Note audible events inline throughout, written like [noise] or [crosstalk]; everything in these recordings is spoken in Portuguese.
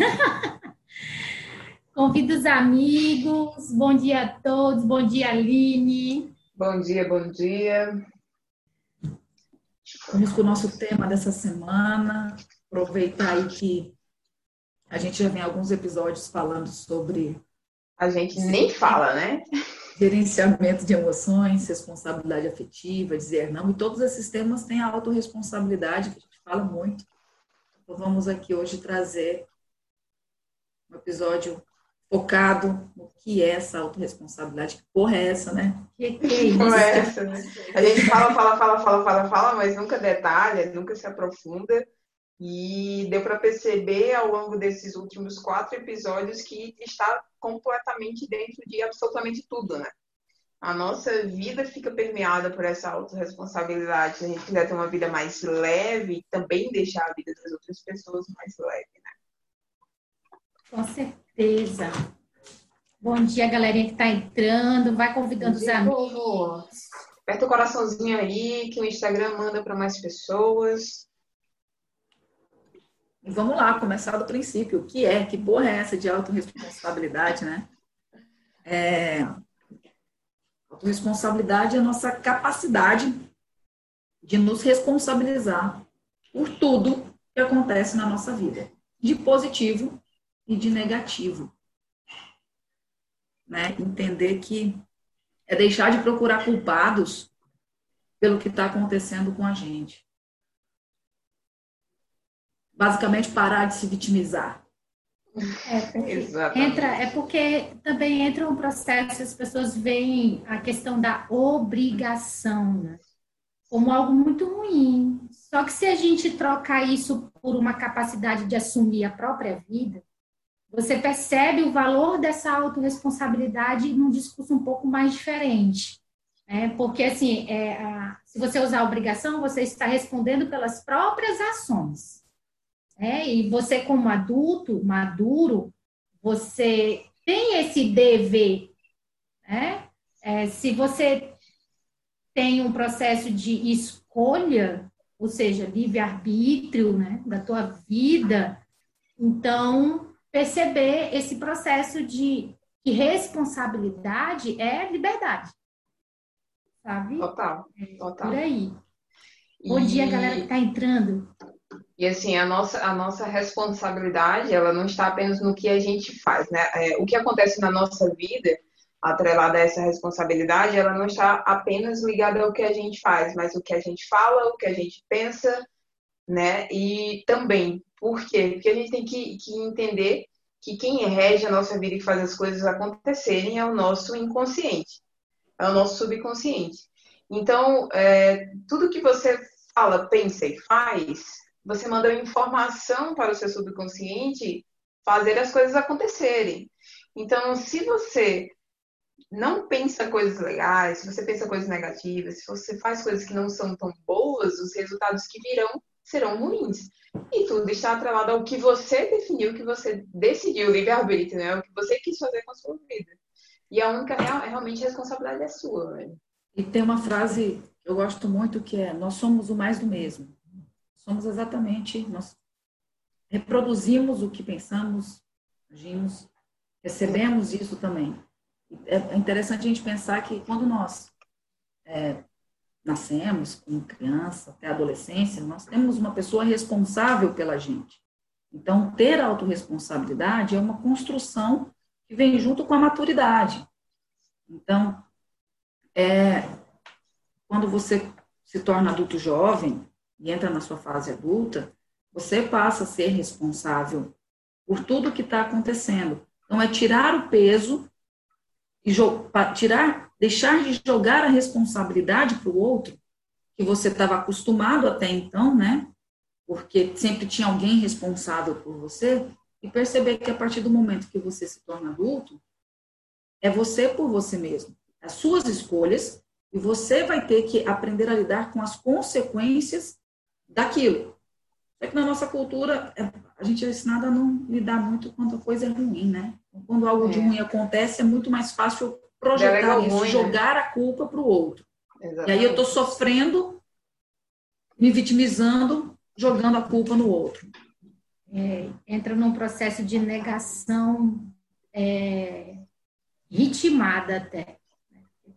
[laughs] Convido os amigos. Bom dia a todos. Bom dia, Aline. Bom dia, bom dia. Vamos com o nosso tema dessa semana. Aproveitar aí que a gente já vem alguns episódios falando sobre. A gente nem fala, né? Gerenciamento de emoções, responsabilidade afetiva, dizer não. E todos esses temas têm a autorresponsabilidade, que a gente fala muito. Então, vamos aqui hoje trazer um episódio focado no que é essa autorresponsabilidade. Que porra é essa, né? Que, que é isso? É essa, né? A gente fala, fala, fala, fala, fala, fala, mas nunca detalha, nunca se aprofunda. E deu para perceber ao longo desses últimos quatro episódios que está completamente dentro de absolutamente tudo, né? A nossa vida fica permeada por essa autorresponsabilidade. Se a gente quiser ter uma vida mais leve, também deixar a vida das outras pessoas mais leve? Com certeza. Bom dia, galerinha que está entrando. Vai convidando os amigos. Aperta o coraçãozinho aí, que o Instagram manda para mais pessoas. E vamos lá, começar do princípio. O que é? Que porra é essa de autorresponsabilidade, né? É... Autoresponsabilidade é a nossa capacidade de nos responsabilizar por tudo que acontece na nossa vida, de positivo e de negativo. Né? Entender que é deixar de procurar culpados pelo que está acontecendo com a gente. Basicamente, parar de se vitimizar. É, entra, é porque também entra um processo, as pessoas veem a questão da obrigação né? como algo muito ruim. Só que se a gente trocar isso por uma capacidade de assumir a própria vida, você percebe o valor dessa autorresponsabilidade num discurso um pouco mais diferente. Né? Porque, assim, é, a, se você usar obrigação, você está respondendo pelas próprias ações. Né? E você, como adulto, maduro, você tem esse dever. Né? É, se você tem um processo de escolha, ou seja, livre-arbítrio né, da tua vida, então perceber esse processo de que responsabilidade é liberdade. Sabe? Total, é total. Por aí. Bom e... dia, galera que está entrando. E assim, a nossa, a nossa responsabilidade, ela não está apenas no que a gente faz, né? É, o que acontece na nossa vida, atrelada a essa responsabilidade, ela não está apenas ligada ao que a gente faz, mas o que a gente fala, o que a gente pensa, né? E também por quê? Porque a gente tem que, que entender que quem rege a nossa vida e faz as coisas acontecerem é o nosso inconsciente, é o nosso subconsciente. Então, é, tudo que você fala, pensa e faz, você manda informação para o seu subconsciente fazer as coisas acontecerem. Então, se você não pensa coisas legais, se você pensa coisas negativas, se você faz coisas que não são tão boas, os resultados que virão serão ruins. E tudo está atrelado ao que você definiu, que você decidiu, livre-arbítrio, né? O que você quis fazer com a sua vida. E a única real, realmente a responsabilidade é sua, velho. E tem uma frase que eu gosto muito que é: nós somos o mais do mesmo. Somos exatamente, nós reproduzimos o que pensamos, agimos, recebemos isso também. É interessante a gente pensar que quando nós é, nascemos como criança até adolescência, nós temos uma pessoa responsável pela gente. Então, ter autorresponsabilidade é uma construção que vem junto com a maturidade. Então, é, quando você se torna adulto jovem e entra na sua fase adulta, você passa a ser responsável por tudo que está acontecendo. Então, é tirar o peso e tirar deixar de jogar a responsabilidade para o outro, que você estava acostumado até então, né? Porque sempre tinha alguém responsável por você, e perceber que a partir do momento que você se torna adulto, é você por você mesmo, as suas escolhas, e você vai ter que aprender a lidar com as consequências daquilo. É que na nossa cultura, é, a gente é ensinado a não lidar muito quando a coisa é ruim, né? Quando algo é. de ruim acontece, é muito mais fácil projetar isso, ruim, né? jogar né? a culpa para o outro. Exatamente. E aí eu estou sofrendo, me vitimizando, jogando a culpa no outro. é, entra num processo de negação é, ritmada até.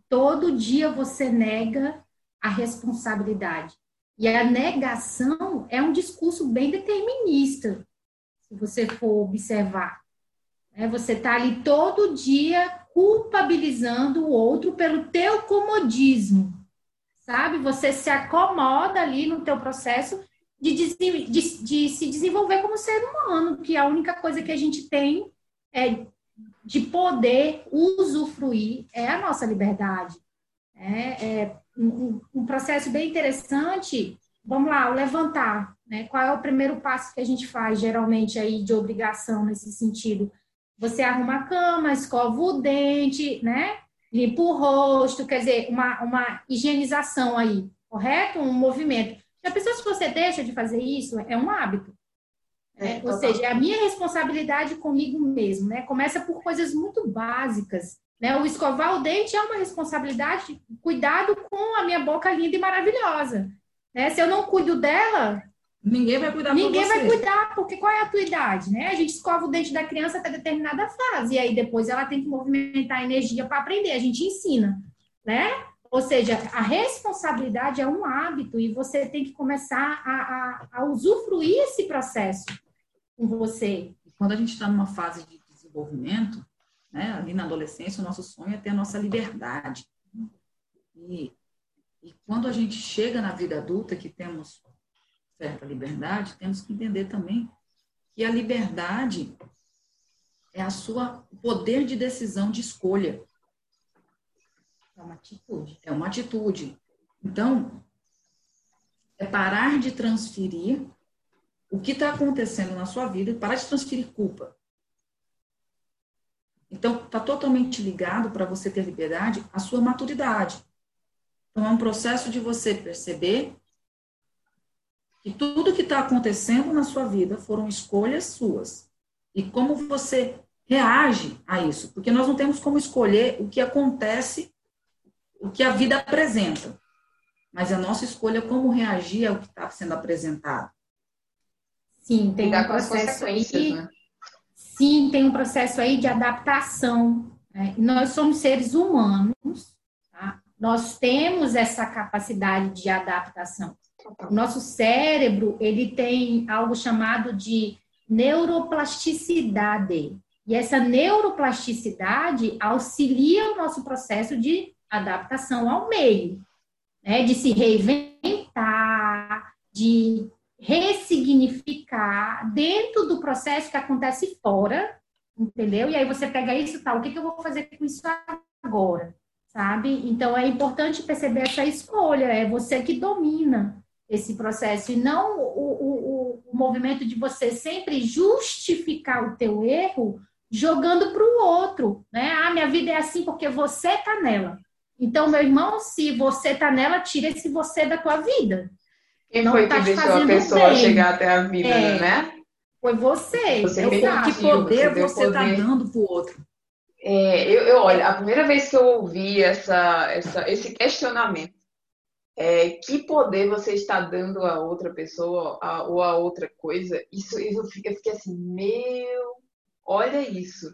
Todo dia você nega a responsabilidade. E a negação é um discurso bem determinista, se você for observar. É, você está ali todo dia culpabilizando o outro pelo teu comodismo, sabe? Você se acomoda ali no teu processo de, de, de, se desenvolver como ser humano, que a única coisa que a gente tem é de poder usufruir é a nossa liberdade. É, é um, um, processo bem interessante. Vamos lá, o levantar. Né? Qual é o primeiro passo que a gente faz, geralmente, aí de obrigação nesse sentido? Você arruma a cama, escova o dente, né? limpa o rosto, quer dizer, uma, uma higienização aí, correto? Um movimento. Já pensou se você deixa de fazer isso? É um hábito. É, ou seja, é a minha responsabilidade comigo mesmo, né? Começa por coisas muito básicas, né? O escovar o dente é uma responsabilidade, cuidado com a minha boca linda e maravilhosa, né? Se eu não cuido dela, ninguém vai cuidar Ninguém vai cuidar, porque qual é a tua idade, né? A gente escova o dente da criança até determinada fase, e aí depois ela tem que movimentar a energia para aprender, a gente ensina, né? Ou seja, a responsabilidade é um hábito e você tem que começar a, a, a usufruir esse processo com você. Quando a gente está numa fase de desenvolvimento, né, ali na adolescência, o nosso sonho é ter a nossa liberdade. E, e quando a gente chega na vida adulta, que temos certa liberdade, temos que entender também que a liberdade é a sua poder de decisão de escolha. É uma atitude. É uma atitude. Então, é parar de transferir o que está acontecendo na sua vida e parar de transferir culpa. Então, está totalmente ligado para você ter liberdade a sua maturidade. Então, é um processo de você perceber que tudo que está acontecendo na sua vida foram escolhas suas. E como você reage a isso. Porque nós não temos como escolher o que acontece o que a vida apresenta, mas a nossa escolha é como reagir ao que está sendo apresentado. Sim, tem um processo aí. Né? Sim, tem um processo aí de adaptação. Né? Nós somos seres humanos, tá? nós temos essa capacidade de adaptação. O nosso cérebro ele tem algo chamado de neuroplasticidade. E essa neuroplasticidade auxilia o nosso processo de adaptação ao meio, né? de se reinventar, de ressignificar dentro do processo que acontece fora, entendeu? E aí você pega isso, tá, o que, que eu vou fazer com isso agora, sabe? Então é importante perceber essa escolha, é você que domina esse processo e não o, o, o movimento de você sempre justificar o teu erro jogando para o outro, né? Ah, minha vida é assim porque você tá nela. Então, meu irmão, se você está nela, tira esse você da tua vida. Quem Não foi tá que deixou a pessoa bem. chegar até a vida, é, né? Foi você. Você que poder você está dando para o outro. É, eu, eu, olha, a primeira vez que eu ouvi essa, essa, esse questionamento, é, que poder você está dando a outra pessoa a, ou a outra coisa, isso eu fiquei, eu fiquei assim, meu, olha isso.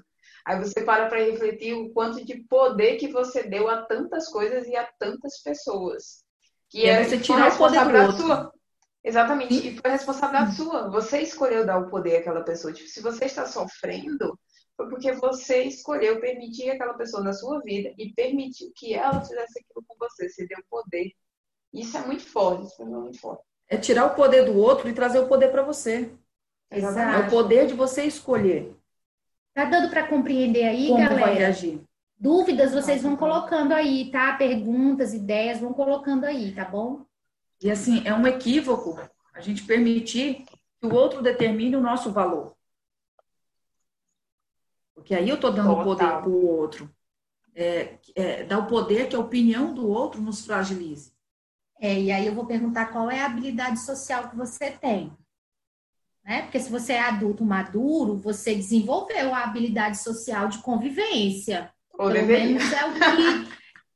Aí você para para refletir o quanto de poder que você deu a tantas coisas e a tantas pessoas. Que é você tirar o poder do outro. Sua. Exatamente, e foi responsabilidade sua. Você escolheu dar o poder àquela pessoa. Tipo, se você está sofrendo, foi porque você escolheu permitir aquela pessoa na sua vida e permitiu que ela fizesse aquilo com você. Você deu poder. Isso é muito forte, isso é muito forte. É tirar o poder do outro e trazer o poder para você. Exato. É o poder de você escolher. Tá dando para compreender aí, Como galera? vai reagir? Dúvidas vocês vão colocando aí, tá? Perguntas, ideias, vão colocando aí, tá bom? E assim, é um equívoco a gente permitir que o outro determine o nosso valor. Porque aí eu estou dando Total. poder para o outro. É, é, dá o poder que a opinião do outro nos fragilize. É, e aí eu vou perguntar qual é a habilidade social que você tem né? Porque se você é adulto maduro, você desenvolveu a habilidade social de convivência. Ou Pelo menos é o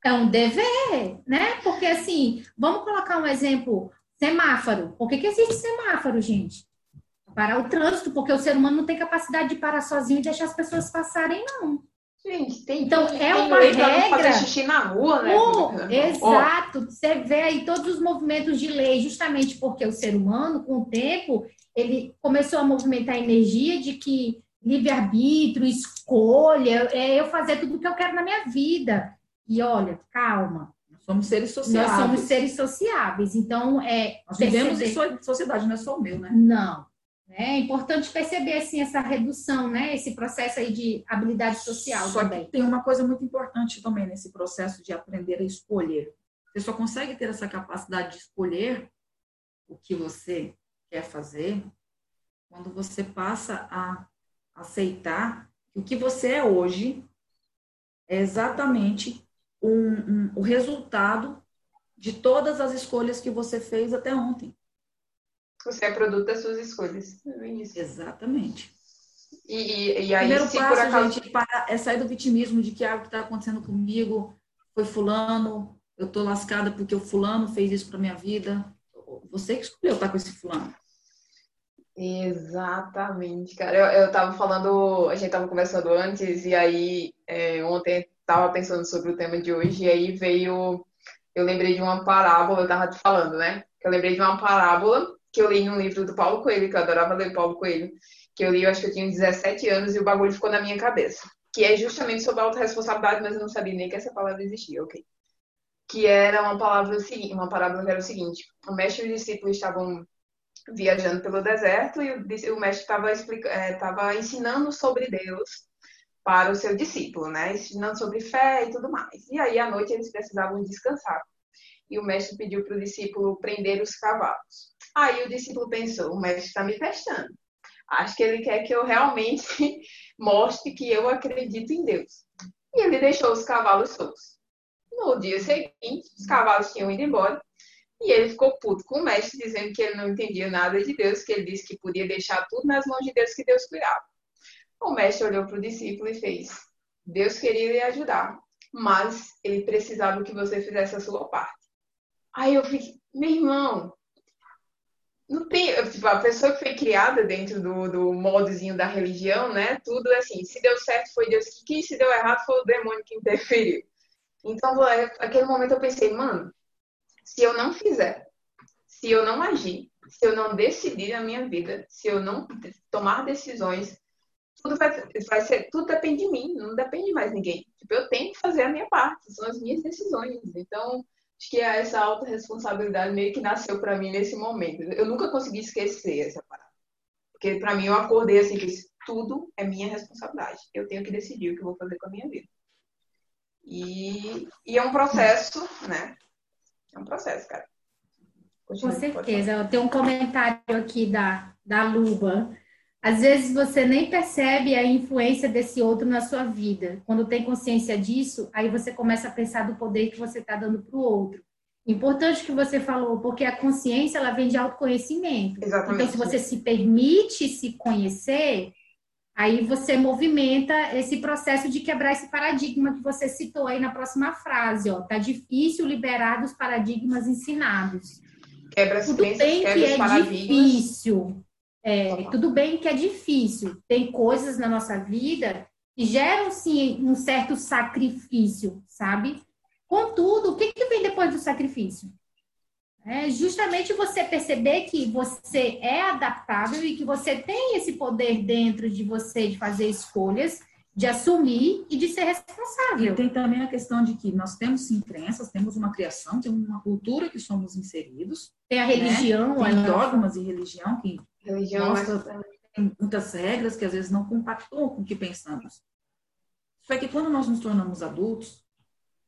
que é um dever, né? Porque assim, vamos colocar um exemplo, semáforo. Por que, que existe semáforo, gente? parar o trânsito, porque o ser humano não tem capacidade de parar sozinho e deixar as pessoas passarem, não. Gente, tem, então é uma regra. fazer xixi na rua, né? Oh, exato. Você vê aí todos os movimentos de lei, justamente porque o ser humano, com o tempo, ele começou a movimentar a energia de que livre-arbítrio, escolha, é eu fazer tudo o que eu quero na minha vida. E olha, calma. Nós somos seres sociáveis. Nós somos seres sociáveis. Então, é. Nós vivemos perceber... em sociedade, não é só o meu, né? Não. É importante perceber assim essa redução, né? Esse processo aí de habilidade social só também. Que tem uma coisa muito importante também nesse processo de aprender a escolher. Você só consegue ter essa capacidade de escolher o que você quer fazer quando você passa a aceitar que o que você é hoje é exatamente um, um, o resultado de todas as escolhas que você fez até ontem. Você é produto das suas escolhas. É. Exatamente. E, e, aí, Primeiro se passo, por acaso... gente, é sair do vitimismo de que algo que está acontecendo comigo foi fulano, eu tô lascada porque o fulano fez isso para minha vida. Você que escolheu estar com esse fulano. Exatamente, cara. Eu, eu tava falando, a gente tava conversando antes, e aí é, ontem tava pensando sobre o tema de hoje, e aí veio. Eu lembrei de uma parábola, eu tava te falando, né? Eu lembrei de uma parábola que eu li num livro do Paulo Coelho, que eu adorava ler Paulo Coelho, que eu li, eu acho que eu tinha 17 anos, e o bagulho ficou na minha cabeça. Que é justamente sobre a autorresponsabilidade, mas eu não sabia nem que essa palavra existia, ok? Que era uma palavra uma parábola que era o seguinte: o mestre e os discípulos estavam viajando pelo deserto e o, mestre estava é, ensinando sobre Deus para o seu discípulo, né? Ensinando sobre fé e tudo mais. E aí, à noite, eles precisavam descansar. E o mestre pediu para o discípulo prender os cavalos. Aí o discípulo pensou: o mestre está me testando. Acho que ele quer que eu realmente [laughs] mostre que eu acredito em Deus. E ele deixou os cavalos soltos. No dia seguinte, os cavalos tinham ido embora e ele ficou puto com o mestre, dizendo que ele não entendia nada de Deus, que ele disse que podia deixar tudo nas mãos de Deus, que Deus cuidava. O mestre olhou para o discípulo e fez: Deus queria lhe ajudar, mas ele precisava que você fizesse a sua parte. Aí eu fiquei, meu irmão, não tem, tipo, a pessoa que foi criada dentro do, do modozinho da religião, né? Tudo é assim, se deu certo foi Deus que quis, se deu errado foi o demônio que interferiu. Então, naquele momento eu pensei, mano, se eu não fizer, se eu não agir, se eu não decidir a minha vida, se eu não tomar decisões, tudo vai, vai ser, tudo depende de mim, não depende de mais ninguém. Tipo, eu tenho que fazer a minha parte, são as minhas decisões. Então, acho que essa autorresponsabilidade meio que nasceu para mim nesse momento. Eu nunca consegui esquecer essa parada. Porque para mim eu acordei assim que tudo é minha responsabilidade. Eu tenho que decidir o que eu vou fazer com a minha vida. E, e é um processo, né? É um processo, cara. Continua, Com certeza. Eu tenho um comentário aqui da, da Luba. Às vezes você nem percebe a influência desse outro na sua vida. Quando tem consciência disso, aí você começa a pensar do poder que você está dando para o outro. Importante que você falou, porque a consciência ela vem de autoconhecimento. Exatamente. Então, se você se permite se conhecer, Aí você movimenta esse processo de quebrar esse paradigma que você citou aí na próxima frase, ó. Tá difícil liberar dos paradigmas ensinados. Quebra as tudo crenças, bem que é difícil. É, tudo bem que é difícil. Tem coisas na nossa vida que geram sim um certo sacrifício, sabe? Contudo, o que, que vem depois do sacrifício? É justamente você perceber que você é adaptável e que você tem esse poder dentro de você de fazer escolhas, de assumir e de ser responsável. E tem também a questão de que nós temos sim crenças, temos uma criação, temos uma cultura que somos inseridos. Tem a religião, né? tem dogmas e religião que religião mostra, tem muitas regras que às vezes não compactuam com o que pensamos. Só que quando nós nos tornamos adultos,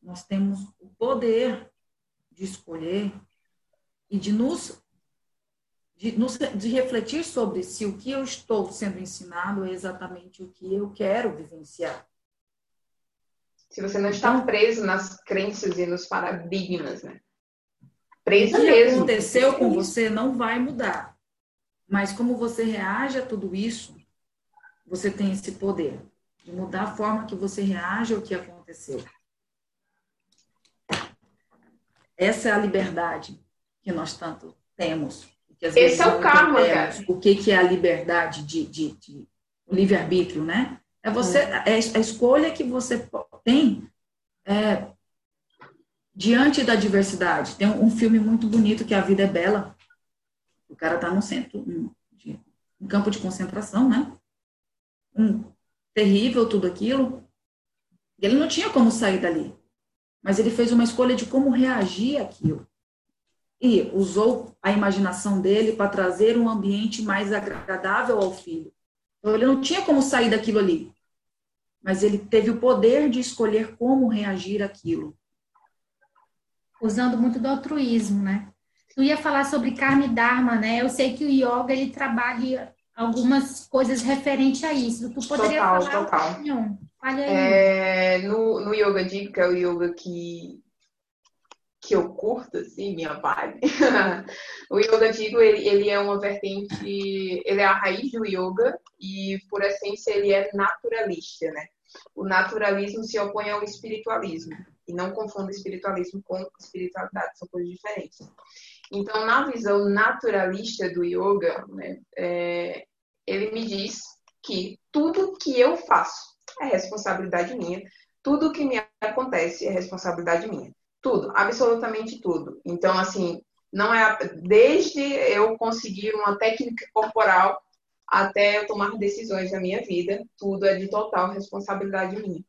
nós temos o poder de escolher e de nos de, de refletir sobre se o que eu estou sendo ensinado é exatamente o que eu quero vivenciar. Se você não está então, preso nas crenças e nos paradigmas, né? Preso o que mesmo. aconteceu com você não vai mudar. Mas como você reage a tudo isso, você tem esse poder de mudar a forma que você reage ao que aconteceu. Essa é a liberdade que nós tanto temos, que Esse é o karma, cara. O que, que é a liberdade de, de, de livre-arbítrio, né? É você, hum. é a escolha que você tem é, diante da diversidade. Tem um, um, filme muito bonito que é A Vida é Bela. O cara está no centro, um, de, um campo de concentração, né? Um terrível tudo aquilo. Ele não tinha como sair dali, mas ele fez uma escolha de como reagir àquilo. E usou a imaginação dele para trazer um ambiente mais agradável ao filho. Então, ele não tinha como sair daquilo ali, mas ele teve o poder de escolher como reagir àquilo usando muito do altruísmo, né? Tu ia falar sobre karma e dharma, né? Eu sei que o yoga ele trabalha algumas coisas referentes a isso. Tu poderia total, falar? Total. Fale aí. É, no, no Yoga Digo, que é o yoga que que eu curto, assim, minha vibe. [laughs] o Yoga Digo, ele, ele é uma vertente, ele é a raiz do yoga e, por essência, ele é naturalista, né? O naturalismo se opõe ao espiritualismo. E não confunda espiritualismo com espiritualidade, são coisas diferentes. Então, na visão naturalista do yoga, né, é, ele me diz que tudo que eu faço é responsabilidade minha, tudo que me acontece é responsabilidade minha. Tudo, absolutamente tudo. Então, assim, não é desde eu conseguir uma técnica corporal até eu tomar decisões na minha vida, tudo é de total responsabilidade minha.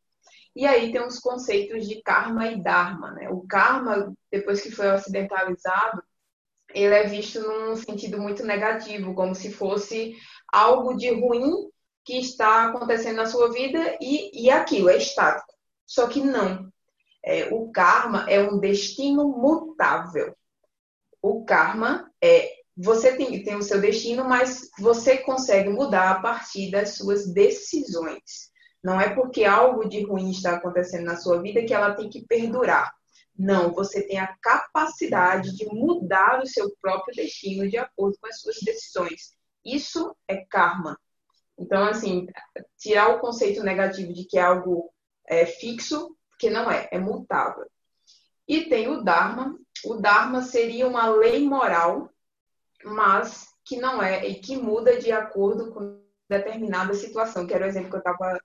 E aí tem os conceitos de karma e dharma, né? O karma, depois que foi ocidentalizado, ele é visto num sentido muito negativo, como se fosse algo de ruim que está acontecendo na sua vida e, e aquilo é estático. Só que não. É, o karma é um destino mutável. O karma é você tem, tem o seu destino, mas você consegue mudar a partir das suas decisões. Não é porque algo de ruim está acontecendo na sua vida que ela tem que perdurar. Não, você tem a capacidade de mudar o seu próprio destino de acordo com as suas decisões. Isso é karma. Então, assim, tirar o conceito negativo de que é algo é, fixo, porque não é, é mutável. E tem o Dharma. O Dharma seria uma lei moral, mas que não é, e que muda de acordo com determinada situação, que era o exemplo que eu estava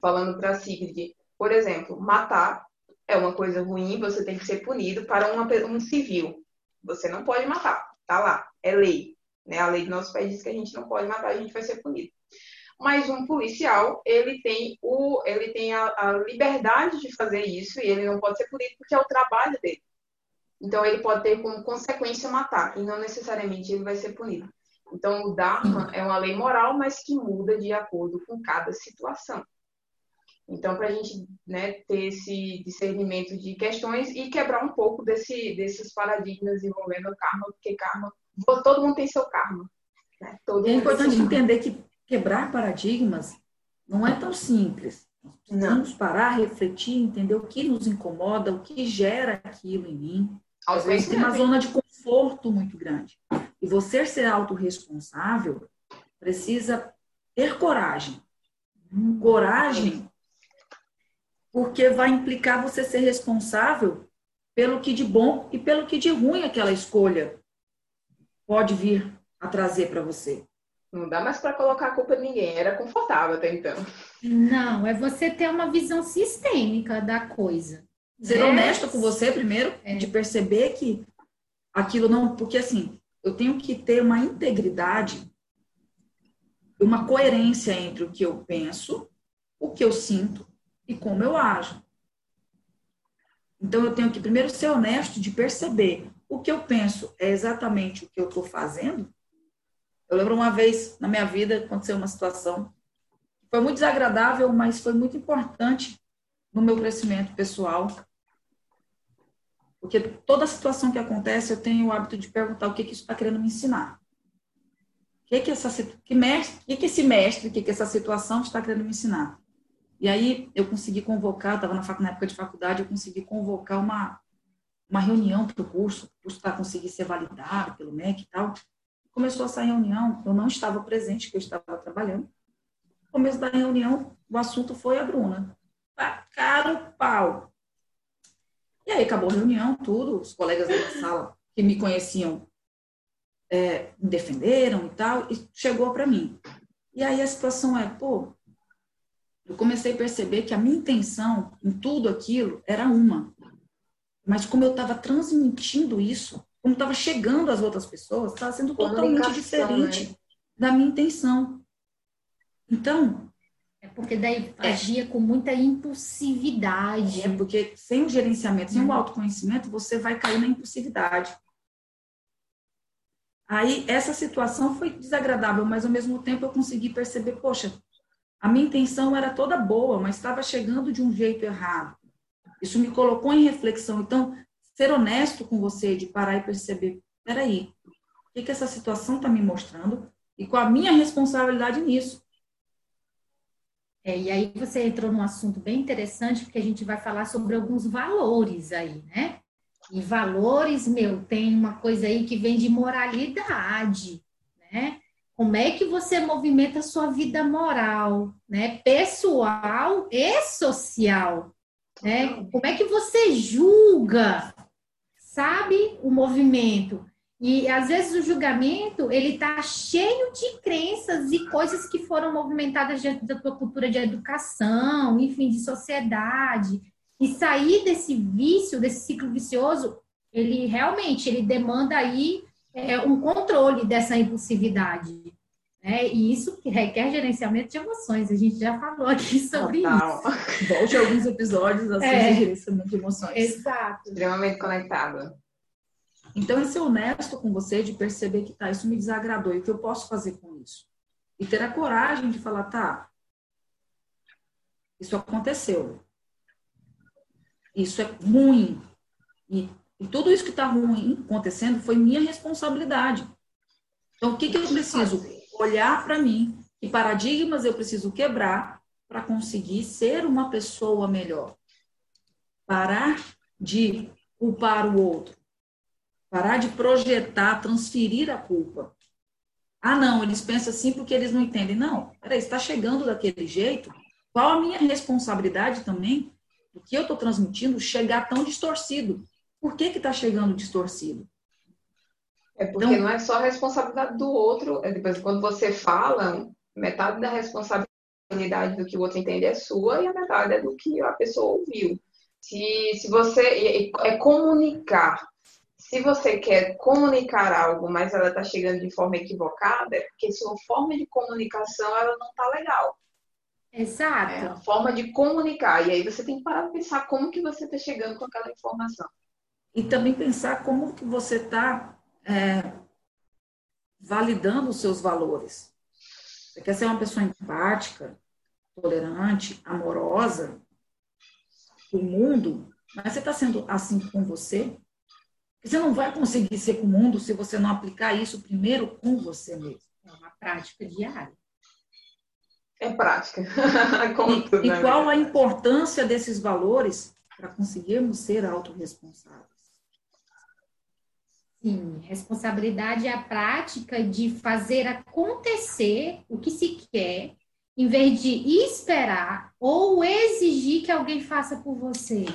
falando para a Sigrid, por exemplo, matar é uma coisa ruim, você tem que ser punido para uma, um civil. Você não pode matar, tá lá, é lei. Né? A lei do nosso país diz que a gente não pode matar, a gente vai ser punido. Mas um policial, ele tem, o, ele tem a, a liberdade de fazer isso e ele não pode ser punido porque é o trabalho dele. Então, ele pode ter como consequência matar, e não necessariamente ele vai ser punido. Então, o Dharma é uma lei moral, mas que muda de acordo com cada situação. Então, para a gente né, ter esse discernimento de questões e quebrar um pouco desse, desses paradigmas envolvendo o karma, porque karma, todo mundo tem seu karma. Né? é importante entender que quebrar paradigmas não é tão simples. Precisamos não. parar, refletir, entender o que nos incomoda, o que gera aquilo em mim. Às vezes tem uma zona de conforto muito grande. E você ser autorresponsável precisa ter coragem. Coragem porque vai implicar você ser responsável pelo que de bom e pelo que de ruim aquela escolha pode vir a trazer para você. Não dá mais para colocar a culpa em ninguém, era confortável até então. Não, é você ter uma visão sistêmica da coisa. Ser honesto com você primeiro, é. de perceber que aquilo não. Porque assim, eu tenho que ter uma integridade, uma coerência entre o que eu penso, o que eu sinto e como eu ajo. Então, eu tenho que primeiro ser honesto de perceber o que eu penso é exatamente o que eu estou fazendo. Eu lembro uma vez na minha vida aconteceu uma situação que foi muito desagradável, mas foi muito importante no meu crescimento pessoal. Porque toda situação que acontece, eu tenho o hábito de perguntar o que, que isso está querendo me ensinar. O que, que, essa, que, mestre, que, que esse mestre, o que, que essa situação está querendo me ensinar? E aí eu consegui convocar, estava na, na, época de faculdade, eu consegui convocar uma, uma reunião para o curso, para conseguir ser validado pelo MEC e tal. Começou essa reunião, eu não estava presente, porque eu estava trabalhando. No começo da reunião, o assunto foi a Bruna. Tacaram pau. E aí acabou a reunião, tudo, os colegas da sala que me conheciam é, me defenderam e tal, e chegou para mim. E aí a situação é, pô, eu comecei a perceber que a minha intenção em tudo aquilo era uma. Mas como eu estava transmitindo isso, como estava chegando às outras pessoas, estava sendo totalmente diferente né? da minha intenção. Então. É porque daí é, agia com muita impulsividade. É porque sem o gerenciamento, sem o uhum. autoconhecimento, você vai cair na impulsividade. Aí essa situação foi desagradável, mas ao mesmo tempo eu consegui perceber, poxa, a minha intenção era toda boa, mas estava chegando de um jeito errado. Isso me colocou em reflexão. Então, ser honesto com você, de parar e perceber, peraí, o que, que essa situação está me mostrando e qual a minha responsabilidade nisso. É, e aí você entrou num assunto bem interessante, porque a gente vai falar sobre alguns valores aí, né? E valores, meu, tem uma coisa aí que vem de moralidade, né? Como é que você movimenta a sua vida moral, né? Pessoal e social, né? Como é que você julga, sabe, o movimento? E às vezes o julgamento ele está cheio de crenças e coisas que foram movimentadas dentro da tua cultura de educação, enfim, de sociedade. E sair desse vício, desse ciclo vicioso, ele realmente ele demanda aí é, um controle dessa impulsividade. Né? E isso requer gerenciamento de emoções. A gente já falou aqui sobre Total. isso. Volte alguns episódios assim é, de gerenciamento de emoções. Exato. Extremamente conectado. Então, é ser honesto com você, de perceber que tá, isso me desagradou e o que eu posso fazer com isso. E ter a coragem de falar, tá, isso aconteceu. Isso é ruim. E e tudo isso que está ruim acontecendo foi minha responsabilidade. Então, o que, que eu preciso? Olhar para mim, que paradigmas eu preciso quebrar para conseguir ser uma pessoa melhor. Parar de culpar o outro. Parar de projetar, transferir a culpa. Ah, não, eles pensam assim porque eles não entendem. Não, peraí, está chegando daquele jeito. Qual a minha responsabilidade também do que eu estou transmitindo chegar tão distorcido? Por que está chegando distorcido? É porque então, não é só a responsabilidade do outro. É depois, quando você fala, metade da responsabilidade do que o outro entende é sua e a metade é do que a pessoa ouviu. Se, se você. É comunicar. Se você quer comunicar algo, mas ela está chegando de forma equivocada, é porque sua forma de comunicação ela não está legal. Exato. É a forma de comunicar. E aí você tem que parar para pensar como que você está chegando com aquela informação e também pensar como que você está é, validando os seus valores. Você quer ser uma pessoa empática, tolerante, amorosa, o mundo, mas você está sendo assim com você? Você não vai conseguir ser com o mundo se você não aplicar isso primeiro com você mesmo. É uma prática diária. É prática. [laughs] e, e qual a importância desses valores para conseguirmos ser autorresponsáveis? Sim, responsabilidade é a prática de fazer acontecer o que se quer, em vez de esperar ou exigir que alguém faça por você.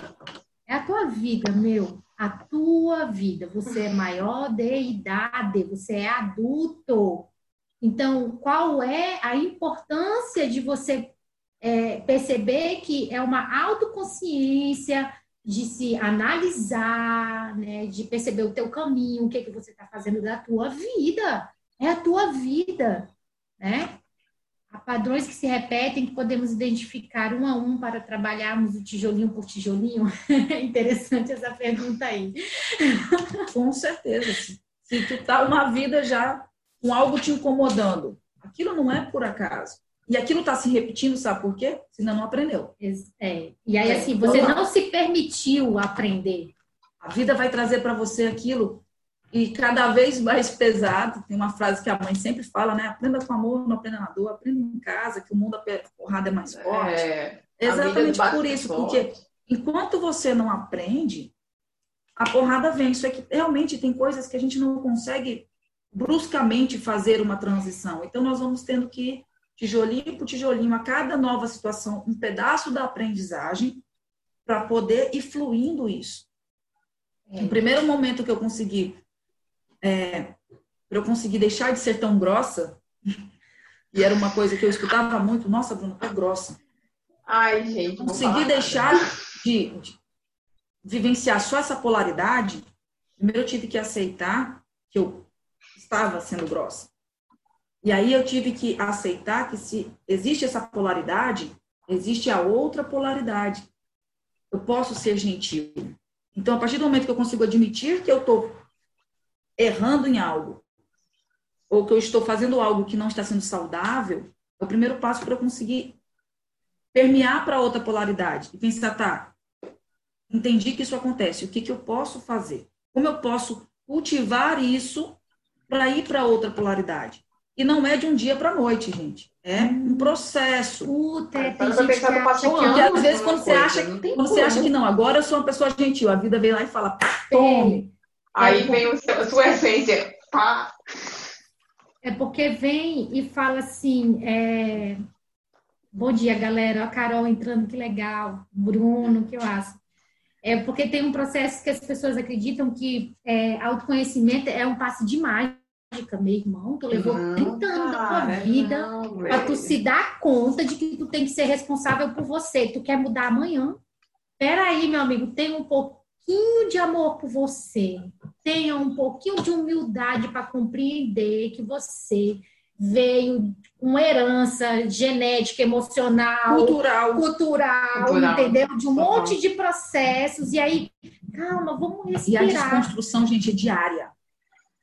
É a tua vida, meu, a tua vida. Você é maior de idade, você é adulto. Então, qual é a importância de você é, perceber que é uma autoconsciência, de se analisar, né, de perceber o teu caminho, o que, que você está fazendo da tua vida. É a tua vida, né? Há padrões que se repetem que podemos identificar um a um para trabalharmos o tijolinho por tijolinho. [laughs] É interessante essa pergunta aí. [laughs] Com certeza. Se tu tá uma vida já com algo te incomodando, aquilo não é por acaso. E aquilo está se repetindo, sabe por quê? Você ainda não aprendeu. É. E aí, assim, você não se permitiu aprender. A vida vai trazer para você aquilo e cada vez mais pesado. Tem uma frase que a mãe sempre fala, né? Aprenda com amor, não aprenda na dor. Aprenda em casa, que o mundo a porrada é mais forte. É, Exatamente por isso, porque enquanto você não aprende, a porrada vem. Isso é que realmente tem coisas que a gente não consegue bruscamente fazer uma transição. Então, nós vamos tendo que tijolinho por tijolinho, a cada nova situação, um pedaço da aprendizagem para poder ir fluindo isso. É. No primeiro momento que eu consegui é, para eu conseguir deixar de ser tão grossa, [laughs] e era uma coisa que eu escutava muito, nossa, Bruna, tá grossa. Ai, gente. Conseguir deixar de, de, vivenciar só essa polaridade, primeiro eu tive que aceitar que eu estava sendo grossa. E aí eu tive que aceitar que se existe essa polaridade, existe a outra polaridade. Eu posso ser gentil. Então, a partir do momento que eu consigo admitir que eu estou errando em algo, ou que eu estou fazendo algo que não está sendo saudável, é o primeiro passo para eu conseguir permear para outra polaridade e pensar, tá, entendi que isso acontece, o que, que eu posso fazer? Como eu posso cultivar isso para ir para outra polaridade? E não é de um dia para a noite, gente. É um processo. Puta, é, tem gente que acha que... Porque às vezes quando você acha, quando você acha que não, agora eu sou uma pessoa gentil, a vida vem lá e fala, tome. Aí vem a sua essência, pá. É porque vem e fala assim, é... bom dia, galera, a Carol entrando, que legal, Bruno, que eu acho. É porque tem um processo que as pessoas acreditam que é, autoconhecimento é um passo de mágica, meu irmão. Tu levou não, 30 anos da tua vida para tu se dar conta de que tu tem que ser responsável por você. Tu quer mudar amanhã? Peraí, meu amigo, tem um pouquinho de amor por você. Tenha um pouquinho de humildade para compreender que você veio com herança genética, emocional, cultural, cultural, cultural. entendeu? De um monte de processos. E aí, calma, vamos respirar. E a desconstrução, gente, é diária.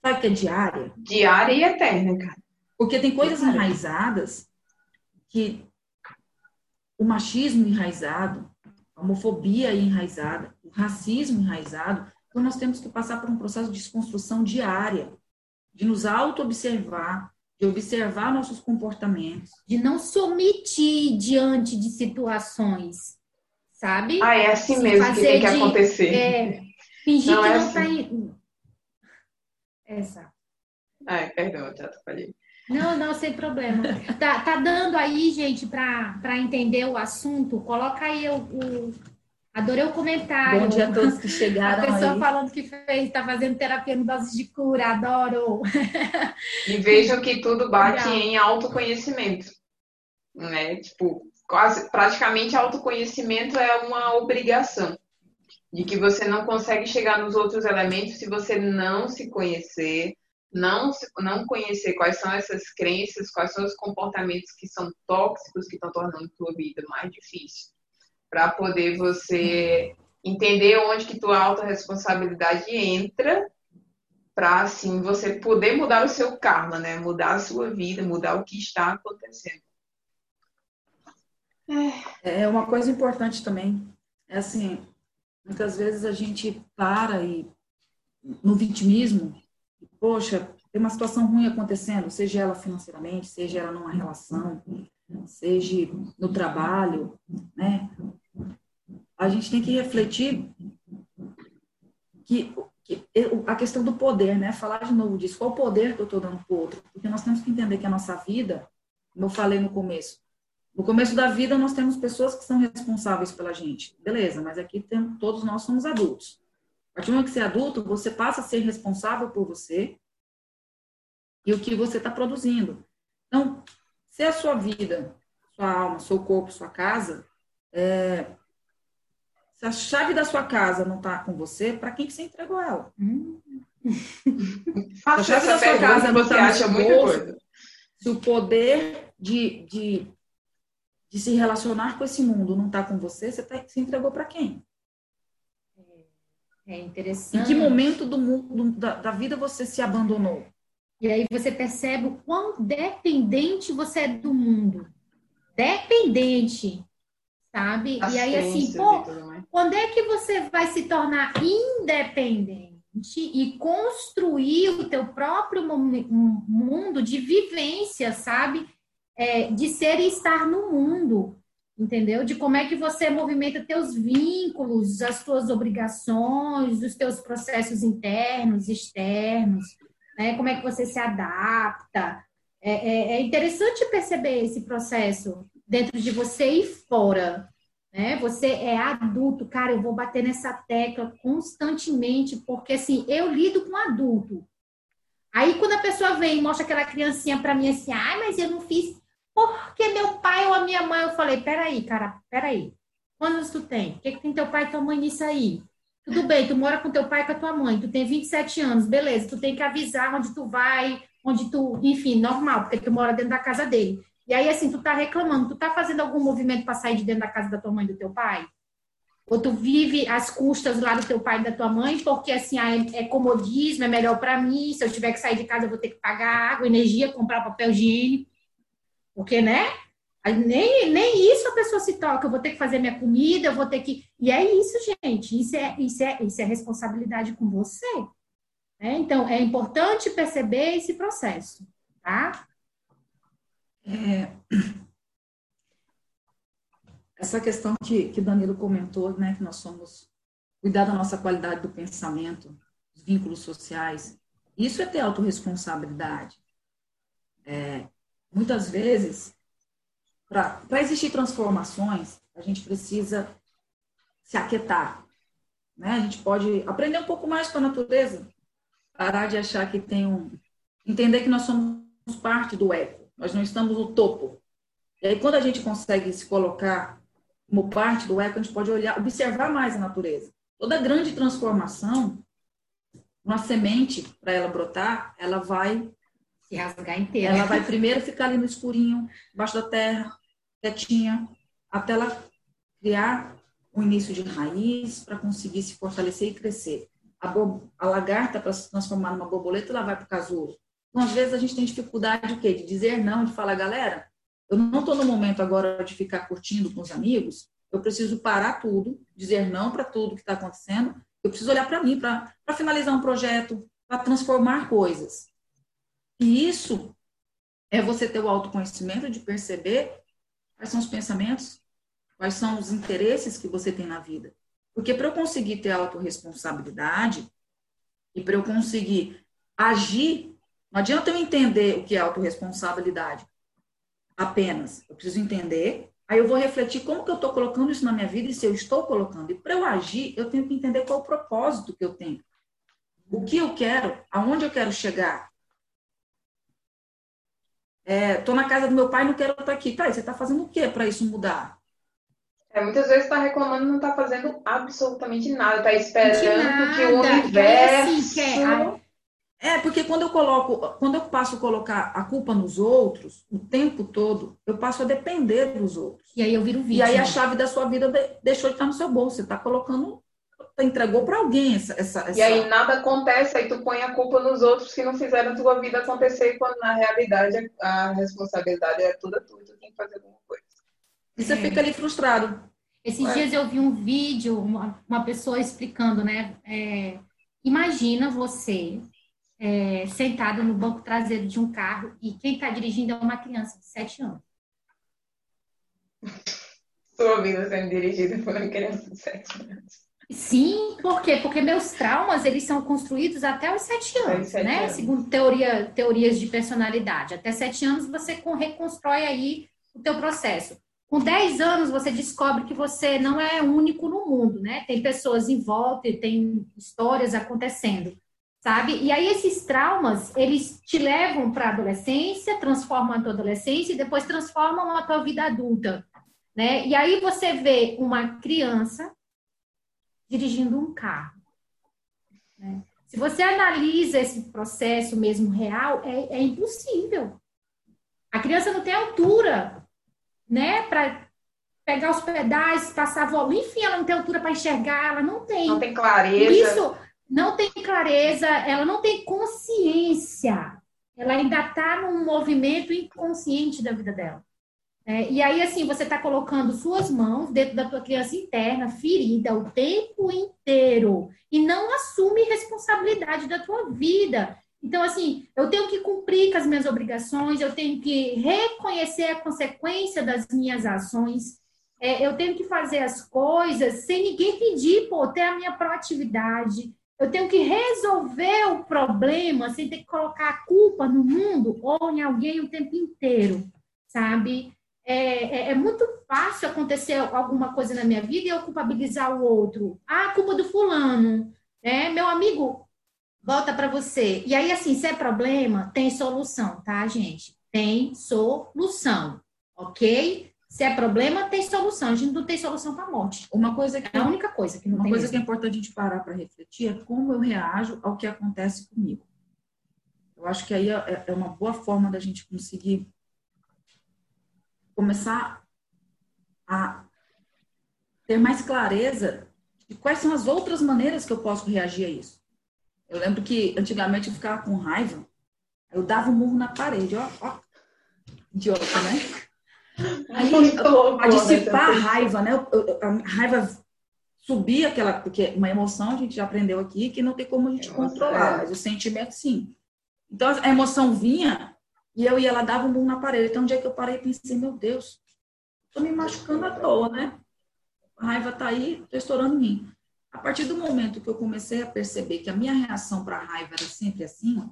Sabe que é diária? Diária e eterna, cara. Porque tem coisas diária. enraizadas que o machismo enraizado, a homofobia enraizada, o racismo enraizado, então nós temos que passar por um processo de desconstrução diária, de nos auto-observar, de observar nossos comportamentos. De não se omitir diante de situações, sabe? Ah, é assim mesmo que tem que de, acontecer. É, fingir não que é não está assim. Exato. Ai, perdão, já falei. Não, não, sem problema. [laughs] Tá, tá dando aí, gente, para entender o assunto? Coloca aí o, o Adorei o comentário. Bom dia a todos que [laughs] chegaram. A pessoa aí. falando que fez, está fazendo terapia no doses de cura, adoro. E vejam que tudo bate Legal. em autoconhecimento. Né? Tipo, quase, praticamente autoconhecimento é uma obrigação. De que você não consegue chegar nos outros elementos se você não se conhecer, não, não conhecer quais são essas crenças, quais são os comportamentos que são tóxicos, que estão tornando a tua vida mais difícil para poder você entender onde que tua autorresponsabilidade entra, para assim você poder mudar o seu karma, né? Mudar a sua vida, mudar o que está acontecendo. É, é uma coisa importante também. É assim, muitas vezes a gente para e no vitimismo, poxa, tem uma situação ruim acontecendo, seja ela financeiramente, seja ela numa relação, seja no trabalho, né? a gente tem que refletir que, que, a questão do poder, né? Falar de novo disso. Qual o poder que eu estou dando para o outro? Porque nós temos que entender que a nossa vida, como eu falei no começo, no começo da vida nós temos pessoas que são responsáveis pela gente. Beleza, mas aqui tem, todos nós somos adultos. A partir do momento que você é adulto, você passa a ser responsável por você e o que você está produzindo. Então, se a sua vida, sua alma, seu corpo, sua casa, é, se a chave da sua casa não está com você, para quem que você entregou ela? [laughs] Hum. a chave da sua casa não está no bolso, se o poder de, de, de se relacionar com esse mundo não está com você, você tá, se entregou para quem? É interessante. Em que momento do, do, da, da vida você se abandonou? E aí você percebe o quão dependente você é do mundo. Dependente sabe? A e aí, assim, pô, quando é que você vai se tornar independente e construir o teu próprio mundo de vivência, sabe? É, de ser e estar no mundo, entendeu? De como é que você movimenta teus vínculos, as tuas obrigações, os teus processos internos, externos, né? Como é que você se adapta. É, é, é interessante perceber esse processo dentro de você e fora. Né? Você é adulto, cara, eu vou bater nessa tecla constantemente, porque assim, eu lido com adulto. Aí, quando a pessoa vem e mostra aquela criancinha para mim assim, ai, mas eu não fiz porque meu pai ou a minha mãe. Eu falei, peraí, cara, peraí. Quantos tu tem? O que, que tem teu pai e tua mãe nisso aí? Tudo bem, tu mora com teu pai e com a tua mãe, tu tem 27 anos, beleza, tu tem que avisar onde tu vai, onde tu, enfim, normal, porque tu mora dentro da casa dele. E aí, assim, tu tá reclamando, tu tá fazendo algum movimento para sair de dentro da casa da tua mãe e do teu pai? Ou tu vive às custas lá do teu pai e da tua mãe, porque assim, ah, é, é comodismo, é melhor para mim, se eu tiver que sair de casa eu vou ter que pagar água, energia, comprar papel higiênico. Porque, né? Nem, nem isso a pessoa se toca, eu vou ter que fazer minha comida, eu vou ter que. E é isso, gente. Isso é, isso é, isso é responsabilidade com você. Né? Então, é importante perceber esse processo, tá? É, essa questão que, que Danilo comentou, né, que nós somos cuidar da nossa qualidade do pensamento, dos vínculos sociais, isso é ter autorresponsabilidade. É, muitas vezes, para existir transformações, a gente precisa se aquietar. Né? A gente pode aprender um pouco mais com a natureza, parar de achar que tem um. entender que nós somos parte do eco, nós não estamos no topo. E aí, quando a gente consegue se colocar como parte do eco, a gente pode olhar, observar mais a natureza. Toda grande transformação, uma semente, para ela brotar, ela vai se rasgar inteira. Ela vai primeiro ficar ali no escurinho, embaixo da terra, quietinha, até ela criar o início de raiz para conseguir se fortalecer e crescer. A, a lagarta, para se transformar numa borboleta, ela vai para o casulo. Então, às vezes, a gente tem dificuldade de quê? De dizer não, de falar, galera, eu não estou no momento agora de ficar curtindo com os amigos, eu preciso parar tudo, dizer não para tudo que está acontecendo, eu preciso olhar para mim, para finalizar um projeto, para transformar coisas. E isso é você ter o autoconhecimento de perceber quais são os pensamentos, quais são os interesses que você tem na vida. Porque para eu conseguir ter autorresponsabilidade e para eu conseguir agir, não adianta eu entender o que é autorresponsabilidade apenas. Eu preciso entender, aí eu vou refletir como que eu estou colocando isso na minha vida e se eu estou colocando. E para eu agir, eu tenho que entender qual é o propósito que eu tenho. O que eu quero, aonde eu quero chegar. Estou é, na casa do meu pai e não quero estar aqui. Tá, e você está fazendo o que para isso mudar? É, muitas vezes está reclamando e não está fazendo absolutamente nada, está esperando nada. que o universo. Assim, quer, é, porque quando eu coloco, quando eu passo a colocar a culpa nos outros, o tempo todo, eu passo a depender dos outros. E aí eu viro vítima. E aí a chave da sua vida deixou de estar no seu bolso. Você está colocando, entregou para alguém essa, essa, essa, E aí nada acontece, aí tu põe a culpa nos outros que não fizeram a tua vida acontecer, quando na realidade a responsabilidade é toda tua, tu tem que fazer alguma coisa. E você é. fica ali frustrado. Esses Ué. dias eu vi um vídeo, uma, uma pessoa explicando, né? É, imagina você é, sentado no banco traseiro de um carro e quem está dirigindo é uma criança de 7 anos. [laughs] Sua vida sendo dirigida por uma criança de 7 anos. Sim, por quê? Porque meus traumas, eles são construídos até os 7 anos, né? Anos. Segundo teoria, teorias de personalidade. Até 7 anos você reconstrói aí o teu processo. Com 10 anos, você descobre que você não é único no mundo, né? Tem pessoas em volta e tem histórias acontecendo sabe? E aí esses traumas, eles te levam para a adolescência, transformam a tua adolescência e depois transformam a tua vida adulta, né? E aí você vê uma criança dirigindo um carro. Né? Se você analisa esse processo mesmo real, é, é impossível. A criança não tem altura, né, para pegar os pedais, passar volume, enfim, ela não tem altura para enxergar, ela não tem. Não tem clareza. Isso não tem clareza, ela não tem consciência. Ela ainda está num movimento inconsciente da vida dela. É, e aí, assim, você está colocando suas mãos dentro da tua criança interna, ferida, o tempo inteiro, e não assume responsabilidade da tua vida. Então, assim, eu tenho que cumprir com as minhas obrigações, eu tenho que reconhecer a consequência das minhas ações, é, eu tenho que fazer as coisas sem ninguém pedir, pô, ter a minha proatividade, eu tenho que resolver o problema sem ter que colocar a culpa no mundo ou em alguém o tempo inteiro, sabe? É, é, é, muito fácil acontecer alguma coisa na minha vida e eu culpabilizar o outro. Ah, culpa do fulano. É, meu amigo, volta para você. E aí, assim, se é problema, tem solução, tá, gente? Tem solução, ok? Se é problema, tem solução. A gente não tem solução para a morte. Uma coisa que é a única coisa que não uma tem. coisa mesmo. que é importante a gente parar para refletir é como eu reajo ao que acontece comigo. Eu acho que aí é, é uma boa forma da gente conseguir começar a ter mais clareza de quais são as outras maneiras que eu posso reagir a isso. Eu lembro que antigamente eu ficava com raiva, eu dava um murro na parede, ó, ó idiota, né? Aí, para dissipar a raiva, né? A raiva subia aquela, porque uma emoção a gente já aprendeu aqui que não tem como a gente controlar, é. mas o sentimento sim. Então a emoção vinha e eu ia lá, dava um murro na parede. Então um dia que eu parei e pensei, meu Deus, tô me machucando à toa, né? A raiva tá aí, tô estourando em mim. A partir do momento que eu comecei a perceber que a minha reação para a raiva era sempre assim,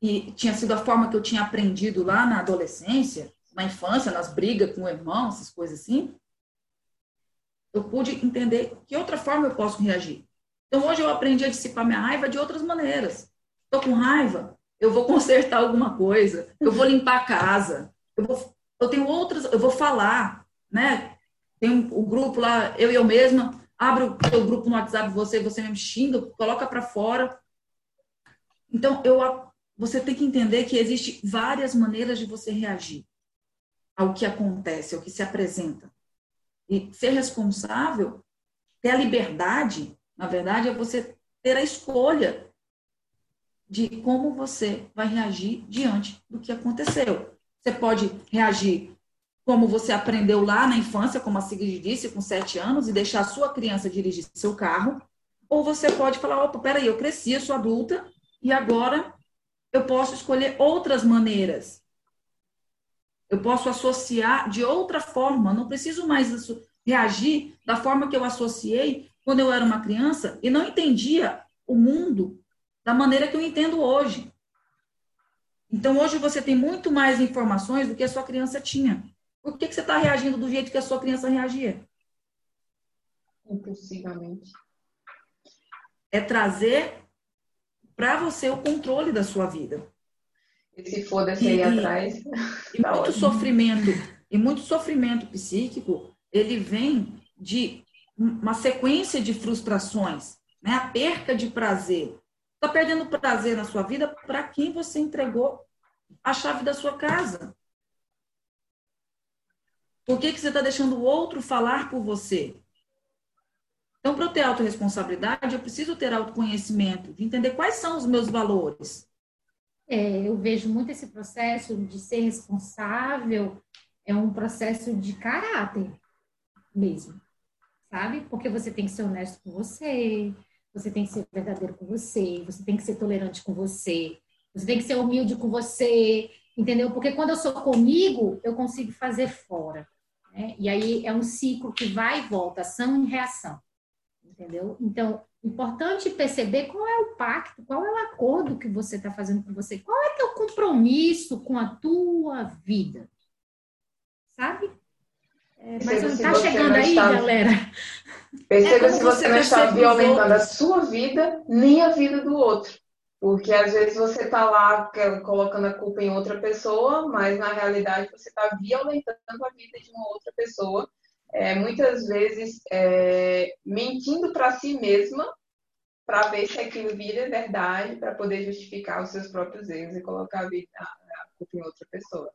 e tinha sido a forma que eu tinha aprendido lá na adolescência, na infância, nas brigas com o irmão, essas coisas assim, eu pude entender que outra forma eu posso reagir. Então hoje eu aprendi a dissipar minha raiva de outras maneiras. Estou com raiva, eu vou consertar alguma coisa, eu vou limpar a casa, eu, vou, eu tenho outras, eu vou falar, né? Tem um, o grupo lá, eu e eu mesma, abre o seu grupo no WhatsApp, você, você me xinga, coloca para fora. Então eu você tem que entender que existe várias maneiras de você reagir ao que acontece, ao que se apresenta. E ser responsável, ter a liberdade, na verdade, é você ter a escolha de como você vai reagir diante do que aconteceu. Você pode reagir como você aprendeu lá na infância, como a Sigrid disse, com sete anos, e deixar a sua criança dirigir seu carro, ou você pode falar, opa, peraí, eu cresci, eu sou adulta, e agora eu posso escolher outras maneiras. Eu posso associar de outra forma, não preciso mais reagir da forma que eu associei quando eu era uma criança e não entendia o mundo da maneira que eu entendo hoje. Então, hoje você tem muito mais informações do que a sua criança tinha. Por que, que você está reagindo do jeito que a sua criança reagia? Impulsivamente. É trazer para você o controle da sua vida. E se for desse aí atrás. E [laughs] tá muito ótimo. sofrimento, e muito sofrimento psíquico, ele vem de uma sequência de frustrações, né? A perca de prazer. Está perdendo prazer na sua vida para quem você entregou a chave da sua casa. Por que, que você está deixando o outro falar por você? Então, para eu ter autorresponsabilidade, eu preciso ter autoconhecimento, de entender quais são os meus valores. É, eu vejo muito esse processo de ser responsável, é um processo de caráter mesmo, sabe? Porque você tem que ser honesto com você, você tem que ser verdadeiro com você, você tem que ser tolerante com você, você tem que ser humilde com você, entendeu? Porque quando eu sou comigo, eu consigo fazer fora. Né? E aí é um ciclo que vai e volta, ação e reação entendeu? Então, importante perceber qual é o pacto, qual é o acordo que você está fazendo com você, qual é teu compromisso com a tua vida, sabe? É, mas está chegando aí, está... galera. Perceba é se você, você não está violentando a sua vida nem a vida do outro. Porque às vezes você está lá colocando a culpa em outra pessoa, mas na realidade você está violentando a vida de uma outra pessoa é, muitas vezes é, mentindo para si mesma para ver se aquilo vira verdade, para poder justificar os seus próprios erros e colocar a, vida, a, a culpa em outra pessoa.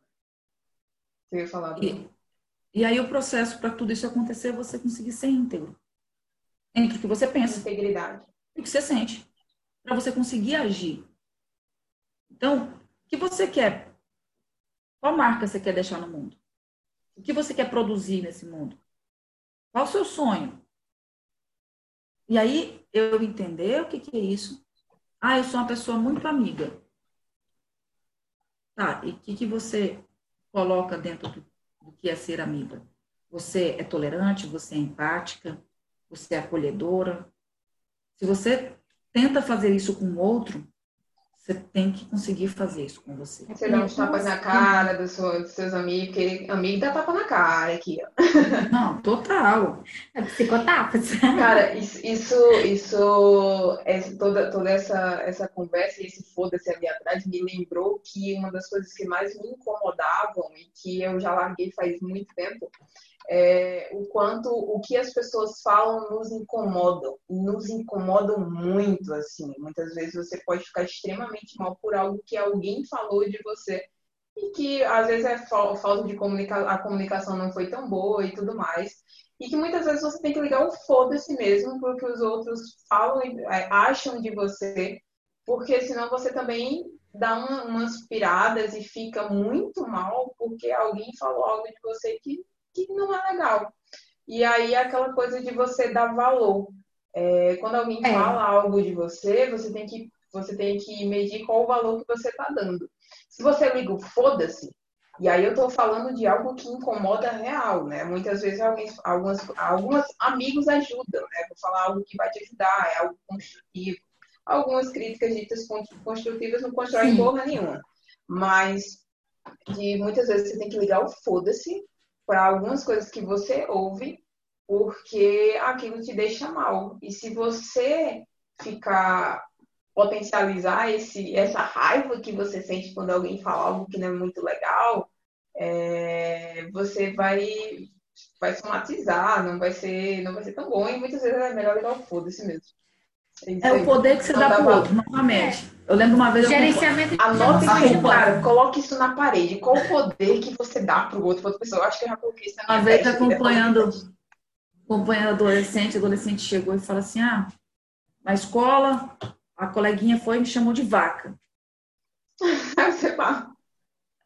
Você ia falar? E, e aí o processo para tudo isso acontecer é você conseguir ser íntegro. Entre o que você pensa. Integridade. E o que você sente. Para você conseguir agir. Então, o que você quer? Qual marca você quer deixar no mundo? O que você quer produzir nesse mundo? Qual o seu sonho? E aí eu entender o que, que é isso. Ah, eu sou uma pessoa muito amiga. Tá, e o que, que você coloca dentro do, do que é ser amiga? Você é tolerante, você é empática, você é acolhedora. Se você tenta fazer isso com o outro, Você tem que conseguir fazer isso com você. Você dá uns tapas na cara dos, seus, dos seus amigos, porque amigo dá tapa na cara aqui, ó. [laughs] Não, total. É psicotapas. Cara, isso, isso, isso é, toda, toda essa, essa conversa e esse foda-se ali atrás me lembrou que uma das coisas que mais me incomodavam e que eu já larguei faz muito tempo é, o quanto o que as pessoas falam nos incomodam, nos incomodam muito, assim. Muitas vezes você pode ficar extremamente mal por algo que alguém falou de você e que às vezes é falta de comunicação, a comunicação não foi tão boa e tudo mais. E que muitas vezes você tem que ligar o foda-se mesmo porque os outros falam e é, acham de você, porque senão você também dá uma, umas piradas e fica muito mal porque alguém falou algo de você que que não é legal. E aí aquela coisa de você dar valor. É, quando alguém é. fala algo de você, você tem que você tem que medir qual o valor que você está dando. Se você liga o foda-se, e aí eu estou falando de algo que incomoda real, né? Muitas vezes alguém, algumas, algumas amigos ajudam, né? Vou falar algo que vai te ajudar, é algo construtivo. Algumas críticas ditas construtivas não constroem porra nenhuma. Mas de, muitas vezes você tem que ligar o foda-se para algumas coisas que você ouve, porque aquilo te deixa mal. E se você ficar potencializar esse, essa raiva que você sente quando alguém fala algo que não é muito legal, é, você vai vai somatizar, não vai ser não vai ser tão bom e muitas vezes é melhor levar o foda-se mesmo. É, é o poder que você dá para o outro, novamente. Eu lembro uma vez. Gerenciamento eu... Anota isso, cara. Coloque isso na parede. Qual o poder que você dá para o outro, para outra pessoa? Eu acho que eu já coloquei isso na minha Uma vez acompanhando, acompanhando adolescente, adolescente chegou e falou assim: ah, na escola, a coleguinha foi e me chamou de vaca. [laughs] você.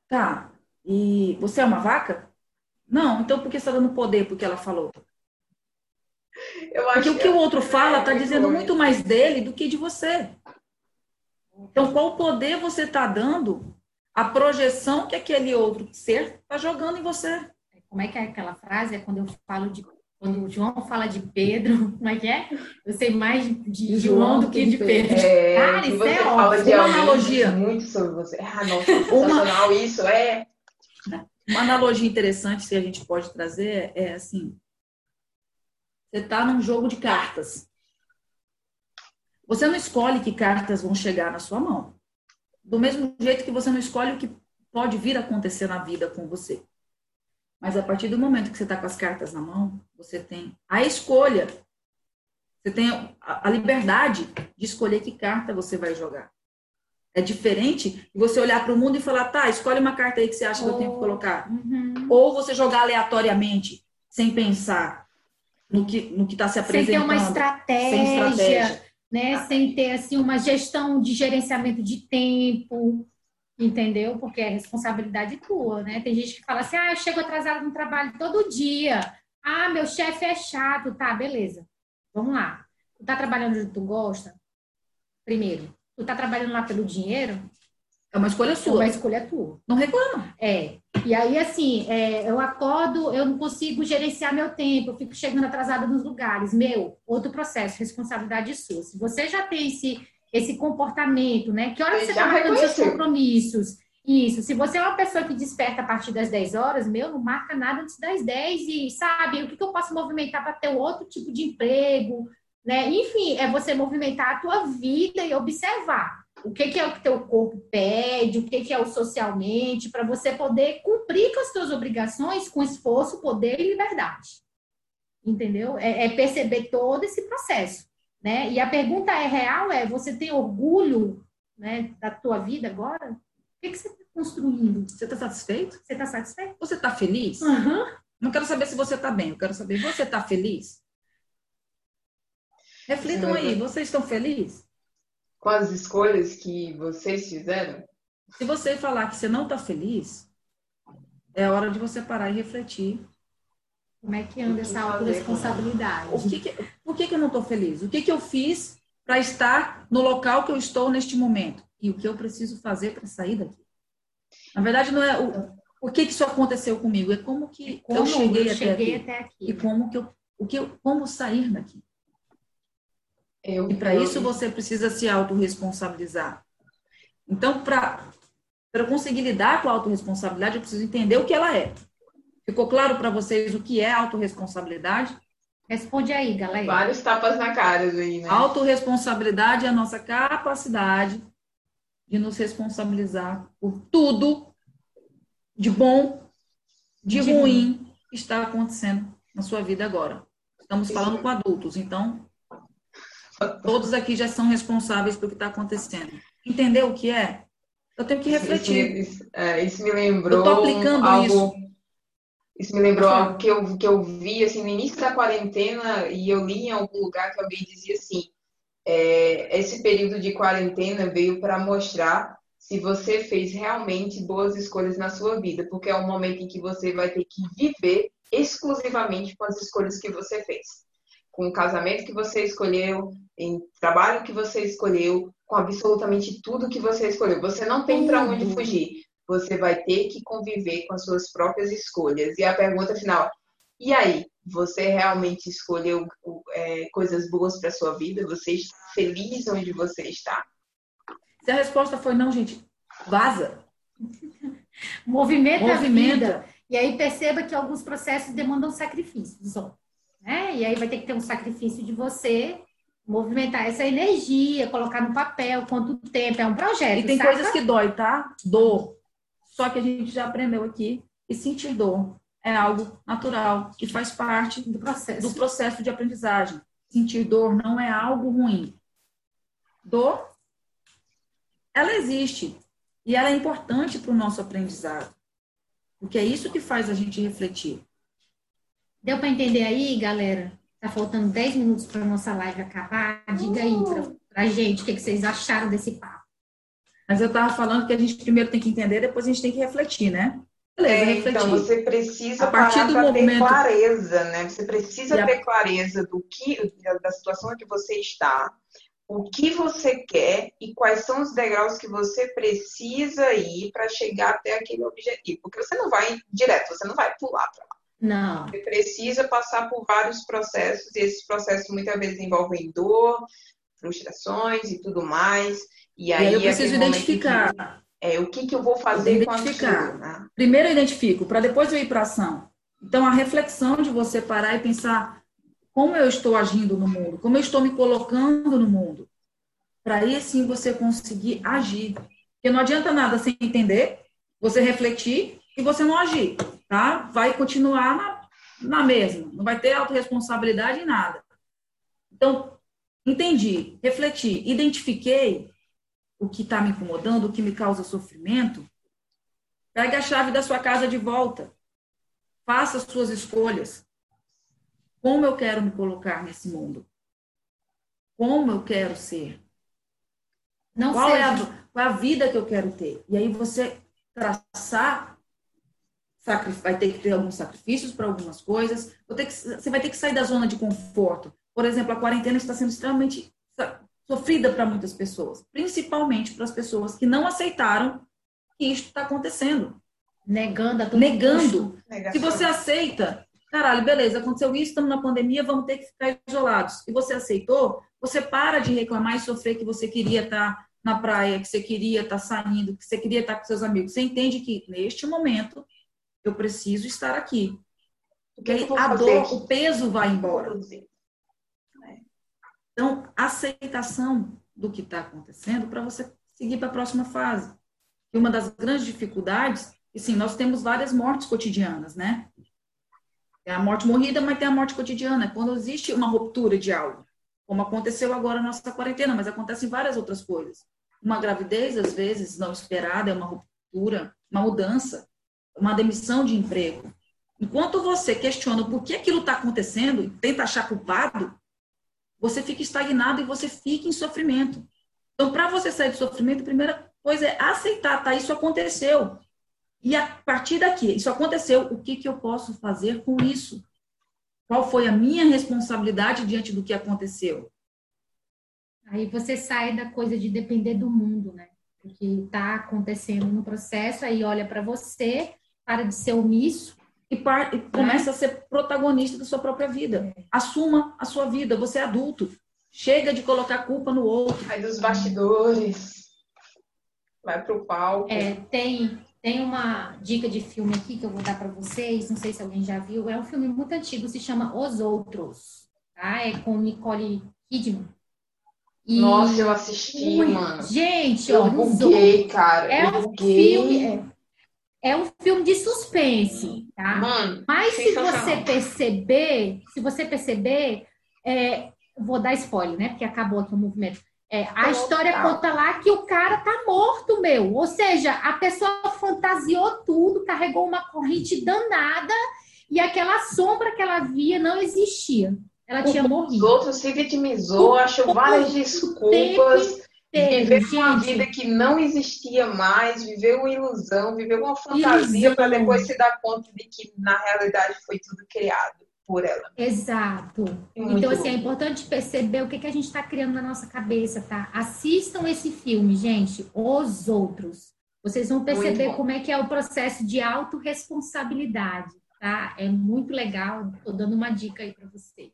Tá. E você é uma vaca? Não, então por que você está dando poder porque ela falou? Porque o que o outro fala está dizendo muito mais dele do que de você. Então, qual poder você está dando à projeção que aquele outro ser está jogando em você? Como é que é aquela frase? É quando eu falo de. Quando o João fala de Pedro, [laughs] como é que é? Eu sei mais de, João do que de Pedro. É, Cara, isso é óbvio. Uma analogia. Muito sobre você. Ah, nossa, [laughs] uma, isso é. Uma analogia interessante que a gente pode trazer é assim: você está num jogo de cartas. Você não escolhe que cartas vão chegar na sua mão. Do mesmo jeito que você não escolhe o que pode vir a acontecer na vida com você. Mas a partir do momento que você está com as cartas na mão, você tem a escolha. Você tem a liberdade de escolher que carta você vai jogar. É diferente de você olhar para o mundo e falar, tá, escolhe uma carta aí que você acha que eu tenho que colocar. Uhum. Ou você jogar aleatoriamente, sem pensar no que no que está se apresentando. Sem ter uma estratégia, sem estratégia. Né? Ah. Sem ter assim uma gestão de gerenciamento de tempo, entendeu? Porque é responsabilidade tua, né? Tem gente que fala assim: "Ah, eu chego atrasado no trabalho todo dia. Ah, meu chefe é chato, tá, beleza. Vamos lá. Tu tá trabalhando onde tu gosta? Primeiro, tu tá trabalhando lá pelo dinheiro? É uma escolha sua. É uma escolha tua. Não reclama. É. E aí, assim, é, eu acordo, eu não consigo gerenciar meu tempo, eu fico chegando atrasada nos lugares. Meu, outro processo, responsabilidade sua. Se você já tem esse, esse comportamento, né? Que hora você está marcando seus compromissos? Isso. Se você é uma pessoa que desperta a partir das 10 horas, meu, não marca nada antes das 10 e, sabe, o que, que eu posso movimentar para ter outro tipo de emprego, né? Enfim, é você movimentar a tua vida e observar o que, que é o que teu corpo pede, o que, que é o socialmente, para você poder cumprir com as suas obrigações com esforço, poder e liberdade. Entendeu? É, é, perceber todo esse processo. Né? E a pergunta é real, é, você tem orgulho né, da tua vida agora? O que, que você está construindo? Você está satisfeito? Você está satisfeito? Você está feliz? Uhum. Não quero saber se você está bem, eu quero saber, você está feliz? Reflitam aí, vocês estão felizes? Com as escolhas que vocês fizeram? Se você falar que você não está feliz, é hora de você parar e refletir. Como é que anda essa autorresponsabilidade? O que que, por que, que eu não estou feliz? O que, que eu fiz para estar no local que eu estou neste momento? E o que eu preciso fazer para sair daqui? Na verdade, não é o, o que, que isso aconteceu comigo, é como que como eu cheguei, eu cheguei até, aqui, até, aqui, E como que eu, o que eu, como sair daqui. Eu, e para isso você precisa se autorresponsabilizar. Então, para eu conseguir lidar com a autorresponsabilidade, eu preciso entender o que ela é. Ficou claro para vocês o que é autorresponsabilidade? Responde aí, galera. Vários tapas na cara aí, né? Autorresponsabilidade é a nossa capacidade de nos responsabilizar por tudo de bom, de, de ruim bom. que está acontecendo na sua vida agora. Estamos falando com adultos, então todos aqui já são responsáveis pelo que está acontecendo. Entendeu o que é? Eu tenho que refletir. Isso, isso, é, isso me lembrou. Eu estou aplicando algo... isso isso me lembrou algo que eu, que eu vi assim, no início da quarentena e eu li em algum lugar que alguém dizia assim: é, esse período de quarentena veio para mostrar se você fez realmente boas escolhas na sua vida, porque é um momento em que você vai ter que viver exclusivamente com as escolhas que você fez. Com o casamento que você escolheu, em trabalho que você escolheu, com absolutamente tudo que você escolheu. Você não tem para onde fugir você vai ter que conviver com as suas próprias escolhas. E a pergunta final: e aí? Você realmente escolheu é, coisas boas para sua vida? Você está feliz onde você está? Se a resposta foi não, gente, vaza. Movimenta, [laughs] Movimenta. a vida. E aí perceba que alguns processos demandam sacrifícios. Né? E aí vai ter que ter um sacrifício de você movimentar essa energia, colocar no papel quanto tempo, é um projeto. E tem saca? coisas que dói, tá? Dor. Só que a gente já aprendeu aqui que sentir dor é algo natural e faz parte do processo, do processo de aprendizagem. Sentir dor não é algo ruim. Dor, ela existe e ela é importante para o nosso aprendizado, porque é isso que faz a gente refletir. Deu para entender aí, galera? Tá faltando 10 minutos para nossa live acabar. Diga aí para a gente o que, que vocês acharam desse papo. Mas eu estava falando que a gente primeiro tem que entender, depois a gente tem que refletir, né? Beleza, é, refletir. Então, você precisa a partir do momento... ter clareza, né? Você precisa ter clareza do que, da situação em que você está, o que você quer e quais são os degraus que você precisa ir para chegar até aquele objetivo. Porque você não vai direto, você não vai pular para. Não. Você precisa passar por vários processos, e esses processos muitas vezes envolvem dor, frustrações e tudo mais. E aí, e aí eu preciso identificar. Que, é, o que, que eu vou fazer com né? Primeiro eu identifico, para depois eu ir para ação. Então, a reflexão de você parar e pensar como eu estou agindo no mundo, como eu estou me colocando no mundo. Para aí sim você conseguir agir. Porque não adianta nada sem entender, você refletir e você não agir, tá? Vai continuar na, na mesma, não vai ter autorresponsabilidade em nada. Então, entendi, refleti, identifiquei, o que está me incomodando, o que me causa sofrimento, pegue a chave da sua casa de volta. Faça as suas escolhas. Como eu quero me colocar nesse mundo? Como eu quero ser? Não qual, é a, qual é a vida que eu quero ter? E aí você traçar, vai ter que ter alguns sacrifícios para algumas coisas. Que, você vai ter que sair da zona de conforto. Por exemplo, a quarentena está sendo extremamente sofrida para muitas pessoas, principalmente para as pessoas que não aceitaram que isto está acontecendo. Negando a todo Negando. Se você aceita, caralho, beleza, aconteceu isso, estamos na pandemia, vamos ter que ficar isolados. E você aceitou, você para de reclamar e sofrer que você queria estar tá na praia, que você queria estar tá saindo, que você queria estar tá com seus amigos. Você entende que neste momento eu preciso estar aqui. Porque aí a dor, o peso vai embora. Então, aceitação do que está acontecendo para você seguir para a próxima fase. E uma das grandes dificuldades, e sim, nós temos várias mortes cotidianas, né? É a morte morrida, mas tem a morte cotidiana. Quando existe uma ruptura de algo, como aconteceu agora na nossa quarentena, mas acontecem várias outras coisas. Uma gravidez, às vezes, não esperada, é uma ruptura, uma mudança, uma demissão de emprego. Enquanto você questiona por que aquilo está acontecendo e tenta achar culpado, você fica estagnado e você fica em sofrimento. Então, para você sair do sofrimento, a primeira coisa é aceitar, tá? Isso aconteceu. E a partir daqui, isso aconteceu, o que, que eu posso fazer com isso? Qual foi a minha responsabilidade diante do que aconteceu? Aí você sai da coisa de depender do mundo, né? O que está acontecendo no processo, aí olha para você, para de ser omisso e, par, e começa é. a ser protagonista da sua própria vida. Assuma a sua vida, você é adulto. Chega de colocar culpa no outro. Sai dos bastidores. Vai pro palco. É, tem, tem uma dica de filme aqui que eu vou dar para vocês, não sei se alguém já viu. É um filme muito antigo, se chama Os Outros. Tá? É com Nicole Kidman. E... Nossa, eu assisti, Ui, mano. Gente, eu buguei, cara. É um filme. É, é, um filme de suspense, tá? Mano, Mas se você perceber, se você perceber, é, vou dar spoiler, né? Porque acabou aqui o movimento. É, a história conta lá que o cara tá morto, meu. Ou seja, a pessoa fantasiou tudo, carregou uma corrente danada e aquela sombra que ela via não existia. Ela tinha morrido. Os outros se vitimizou, achou várias desculpas. Viveu gente. uma vida que não existia mais, viveu uma ilusão, viveu uma fantasia para depois se dar conta de que na realidade foi tudo criado por ela. Exato. É então, assim, é importante perceber o que, que a gente está criando na nossa cabeça, tá? Assistam esse filme, gente, Os Outros. Vocês vão perceber como é que é o processo de autorresponsabilidade, tá? É muito legal. Estou dando uma dica aí para vocês.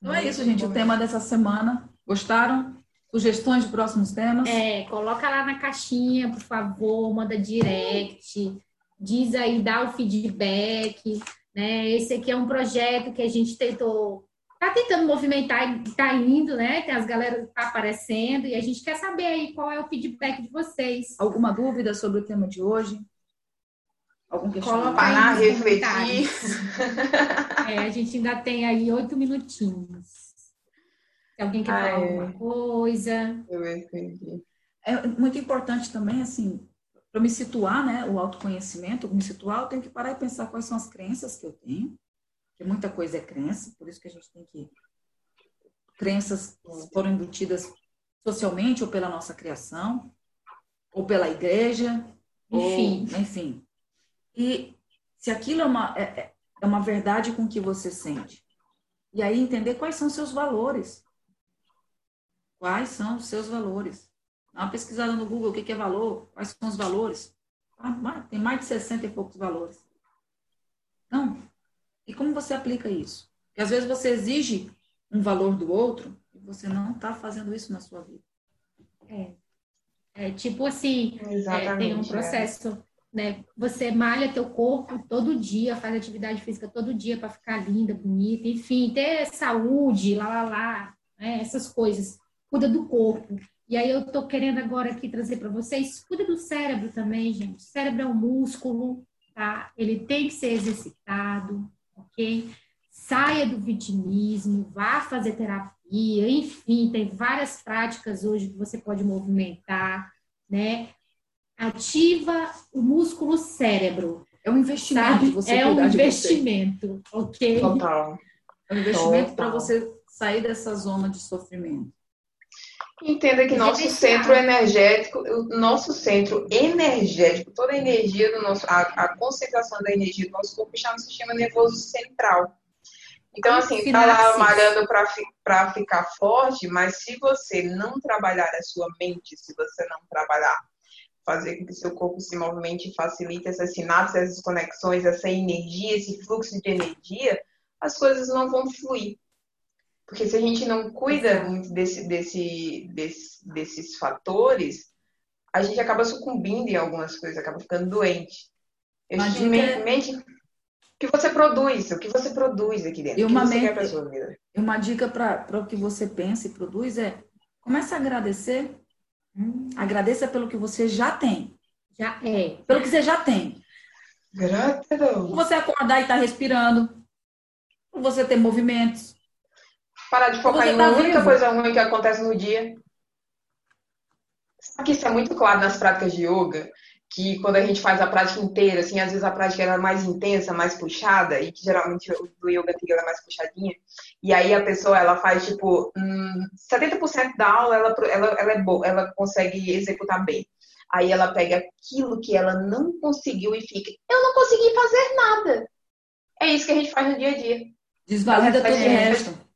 Então é isso, gente. O tema dessa semana. Gostaram? Sugestões de próximos temas? É, coloca lá na caixinha, por favor, manda direct, diz aí, dá o feedback. Né? Esse aqui é um projeto que a gente tentou, tá tentando movimentar, tá indo, né? Tem as galera tá aparecendo e a gente quer saber aí qual é o feedback de vocês. Alguma dúvida sobre o tema de hoje? Algum questionamento? Parar, refletir. [laughs] É, a gente ainda tem aí oito minutinhos. Se alguém quer ah, falar é. alguma coisa. Eu entendi. É muito importante também, assim, para me situar, né, o autoconhecimento, me situar, eu tenho que parar e pensar quais são as crenças que eu tenho, porque muita coisa é crença, por isso que a gente tem que crenças foram embutidas socialmente ou pela nossa criação, ou pela igreja, enfim, ou, enfim. E se aquilo é uma, é, é, é uma verdade com que você sente, e aí entender quais são seus valores. Quais são os seus valores? Dá uma pesquisada no Google, o que é valor, quais são os valores. Ah, tem mais de 60 e poucos valores. Não. E como você aplica isso? Porque às vezes você exige um valor do outro e você não está fazendo isso na sua vida. É. É tipo assim, é, tem um é. processo, é. né? Você malha teu corpo todo dia, faz atividade física todo dia para ficar linda, bonita, enfim, ter saúde, lá, lá, lá, né? essas coisas. Cuida do corpo. E aí eu estou querendo agora aqui trazer para vocês, cuida do cérebro também, gente. O cérebro é um músculo, tá? Ele tem que ser exercitado, ok? Saia do vitimismo, vá fazer terapia, enfim, tem várias práticas hoje que você pode movimentar, né? Ativa o músculo cérebro. É um investimento sabe? você É um investimento, ok? Total. É um investimento para você sair dessa zona de sofrimento. Entenda que nosso centro energético, o nosso centro energético, toda a energia do nosso, a, a concentração da energia do nosso corpo está no sistema nervoso central. Então, assim, tá lá malhando para ficar forte, mas se você não trabalhar a sua mente, se você não trabalhar, fazer com que seu corpo se movimente e facilite essas sinapses, essas conexões, essa energia, esse fluxo de energia, as coisas não vão fluir. Porque se a gente não cuida muito desse, desse, desse, desses fatores, a gente acaba sucumbindo em algumas coisas, acaba ficando doente. Eu dica... mente que você produz, o que você produz aqui dentro. E uma, mente, e uma dica para o que você pensa e produz é comece a agradecer. Hum. Agradeça pelo que você já tem. Já é. Pelo que você já tem. Gratidão. Você acordar e estar tá respirando. Você ter movimentos Parar de focar em uma tá única coisa ruim que acontece no dia. Sabe que isso é muito claro nas práticas de yoga? Que quando a gente faz a prática inteira, assim, às vezes a prática era mais intensa, mais puxada, e que geralmente o do yoga é mais puxadinha. E aí a pessoa, ela faz, tipo, hum, 70% da aula, ela, ela, ela é boa, ela consegue executar bem. Aí ela pega aquilo que ela não conseguiu e fica, eu não consegui fazer nada. É isso que a gente faz no dia a dia. Desvalida todo o resto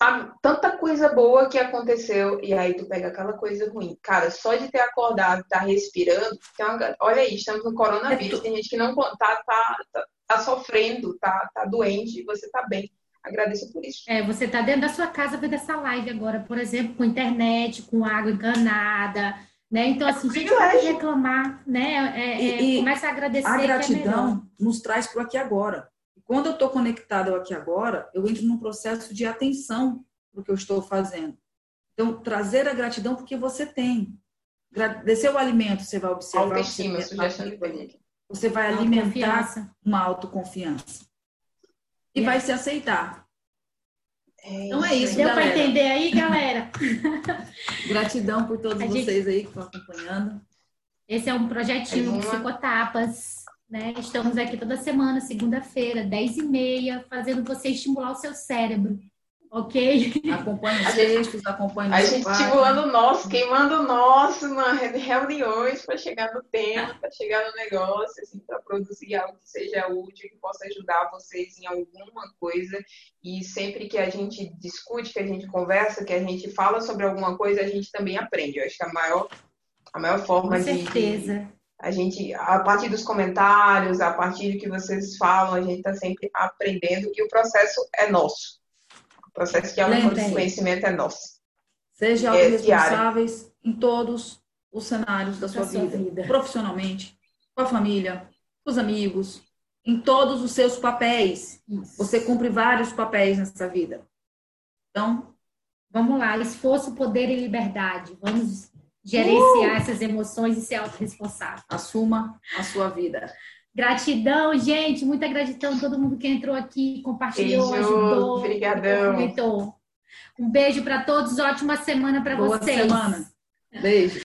sabe, tanta coisa boa que aconteceu e aí tu pega aquela coisa ruim. Cara, só de ter acordado, tá respirando, uma, olha aí, estamos no coronavírus, é tem gente que não tá, tá, tá, tá sofrendo, tá, tá doente e você tá bem. Agradeço por isso. É, você tá dentro da sua casa vendo essa live agora, por exemplo, com internet, com água encanada, Né? Então, assim, a gente pode reclamar, né? É, é, e, começa a agradecer. A é gratidão é nos traz para o aqui agora. Quando eu estou conectado ao aqui agora, eu entro num processo de atenção para o que eu estou fazendo. Então, trazer a gratidão porque você tem. Descer o alimento, você vai observar. Autoestima, sugestão de Você vai alimentar uma autoconfiança. E vai se aceitar. É então é isso, Deu para entender aí, galera? [laughs] Gratidão por todos vocês aí que estão acompanhando. Esse é um projetinho é Psicotapas. Né? Estamos aqui toda semana, segunda-feira, 10 e meia, fazendo você estimular o seu cérebro ok? Acompanhe os textos, acompanhe A gente estimulando o nosso, queimando o nosso na reuniões para chegar no tema, para chegar no negócio, assim, para produzir algo que seja útil, que possa ajudar vocês em alguma coisa. E sempre que a gente discute, que a gente conversa, que a gente fala sobre alguma coisa, a gente também aprende. Eu acho que a maior, a maior forma Com certeza. de a gente, a partir dos comentários, a partir do que vocês falam, a gente está sempre aprendendo que o processo é nosso. O processo de autoconhecimento é nosso. Sejam é responsáveis em todos os cenários da sua, vida, vida, profissionalmente, com a família, com os amigos, em todos os seus papéis. Isso. Você cumpre vários papéis nessa vida. Então, vamos lá, esforço, poder e liberdade. Vamos gerenciar uh! essas emoções e ser autorresponsável. Assuma a sua vida. Gratidão, gente, muita gratidão a todo mundo que entrou aqui, compartilhou, beijo, ajudou, obrigadão. comentou. Um beijo para todos, ótima semana para vocês. Boa semana. Beijo.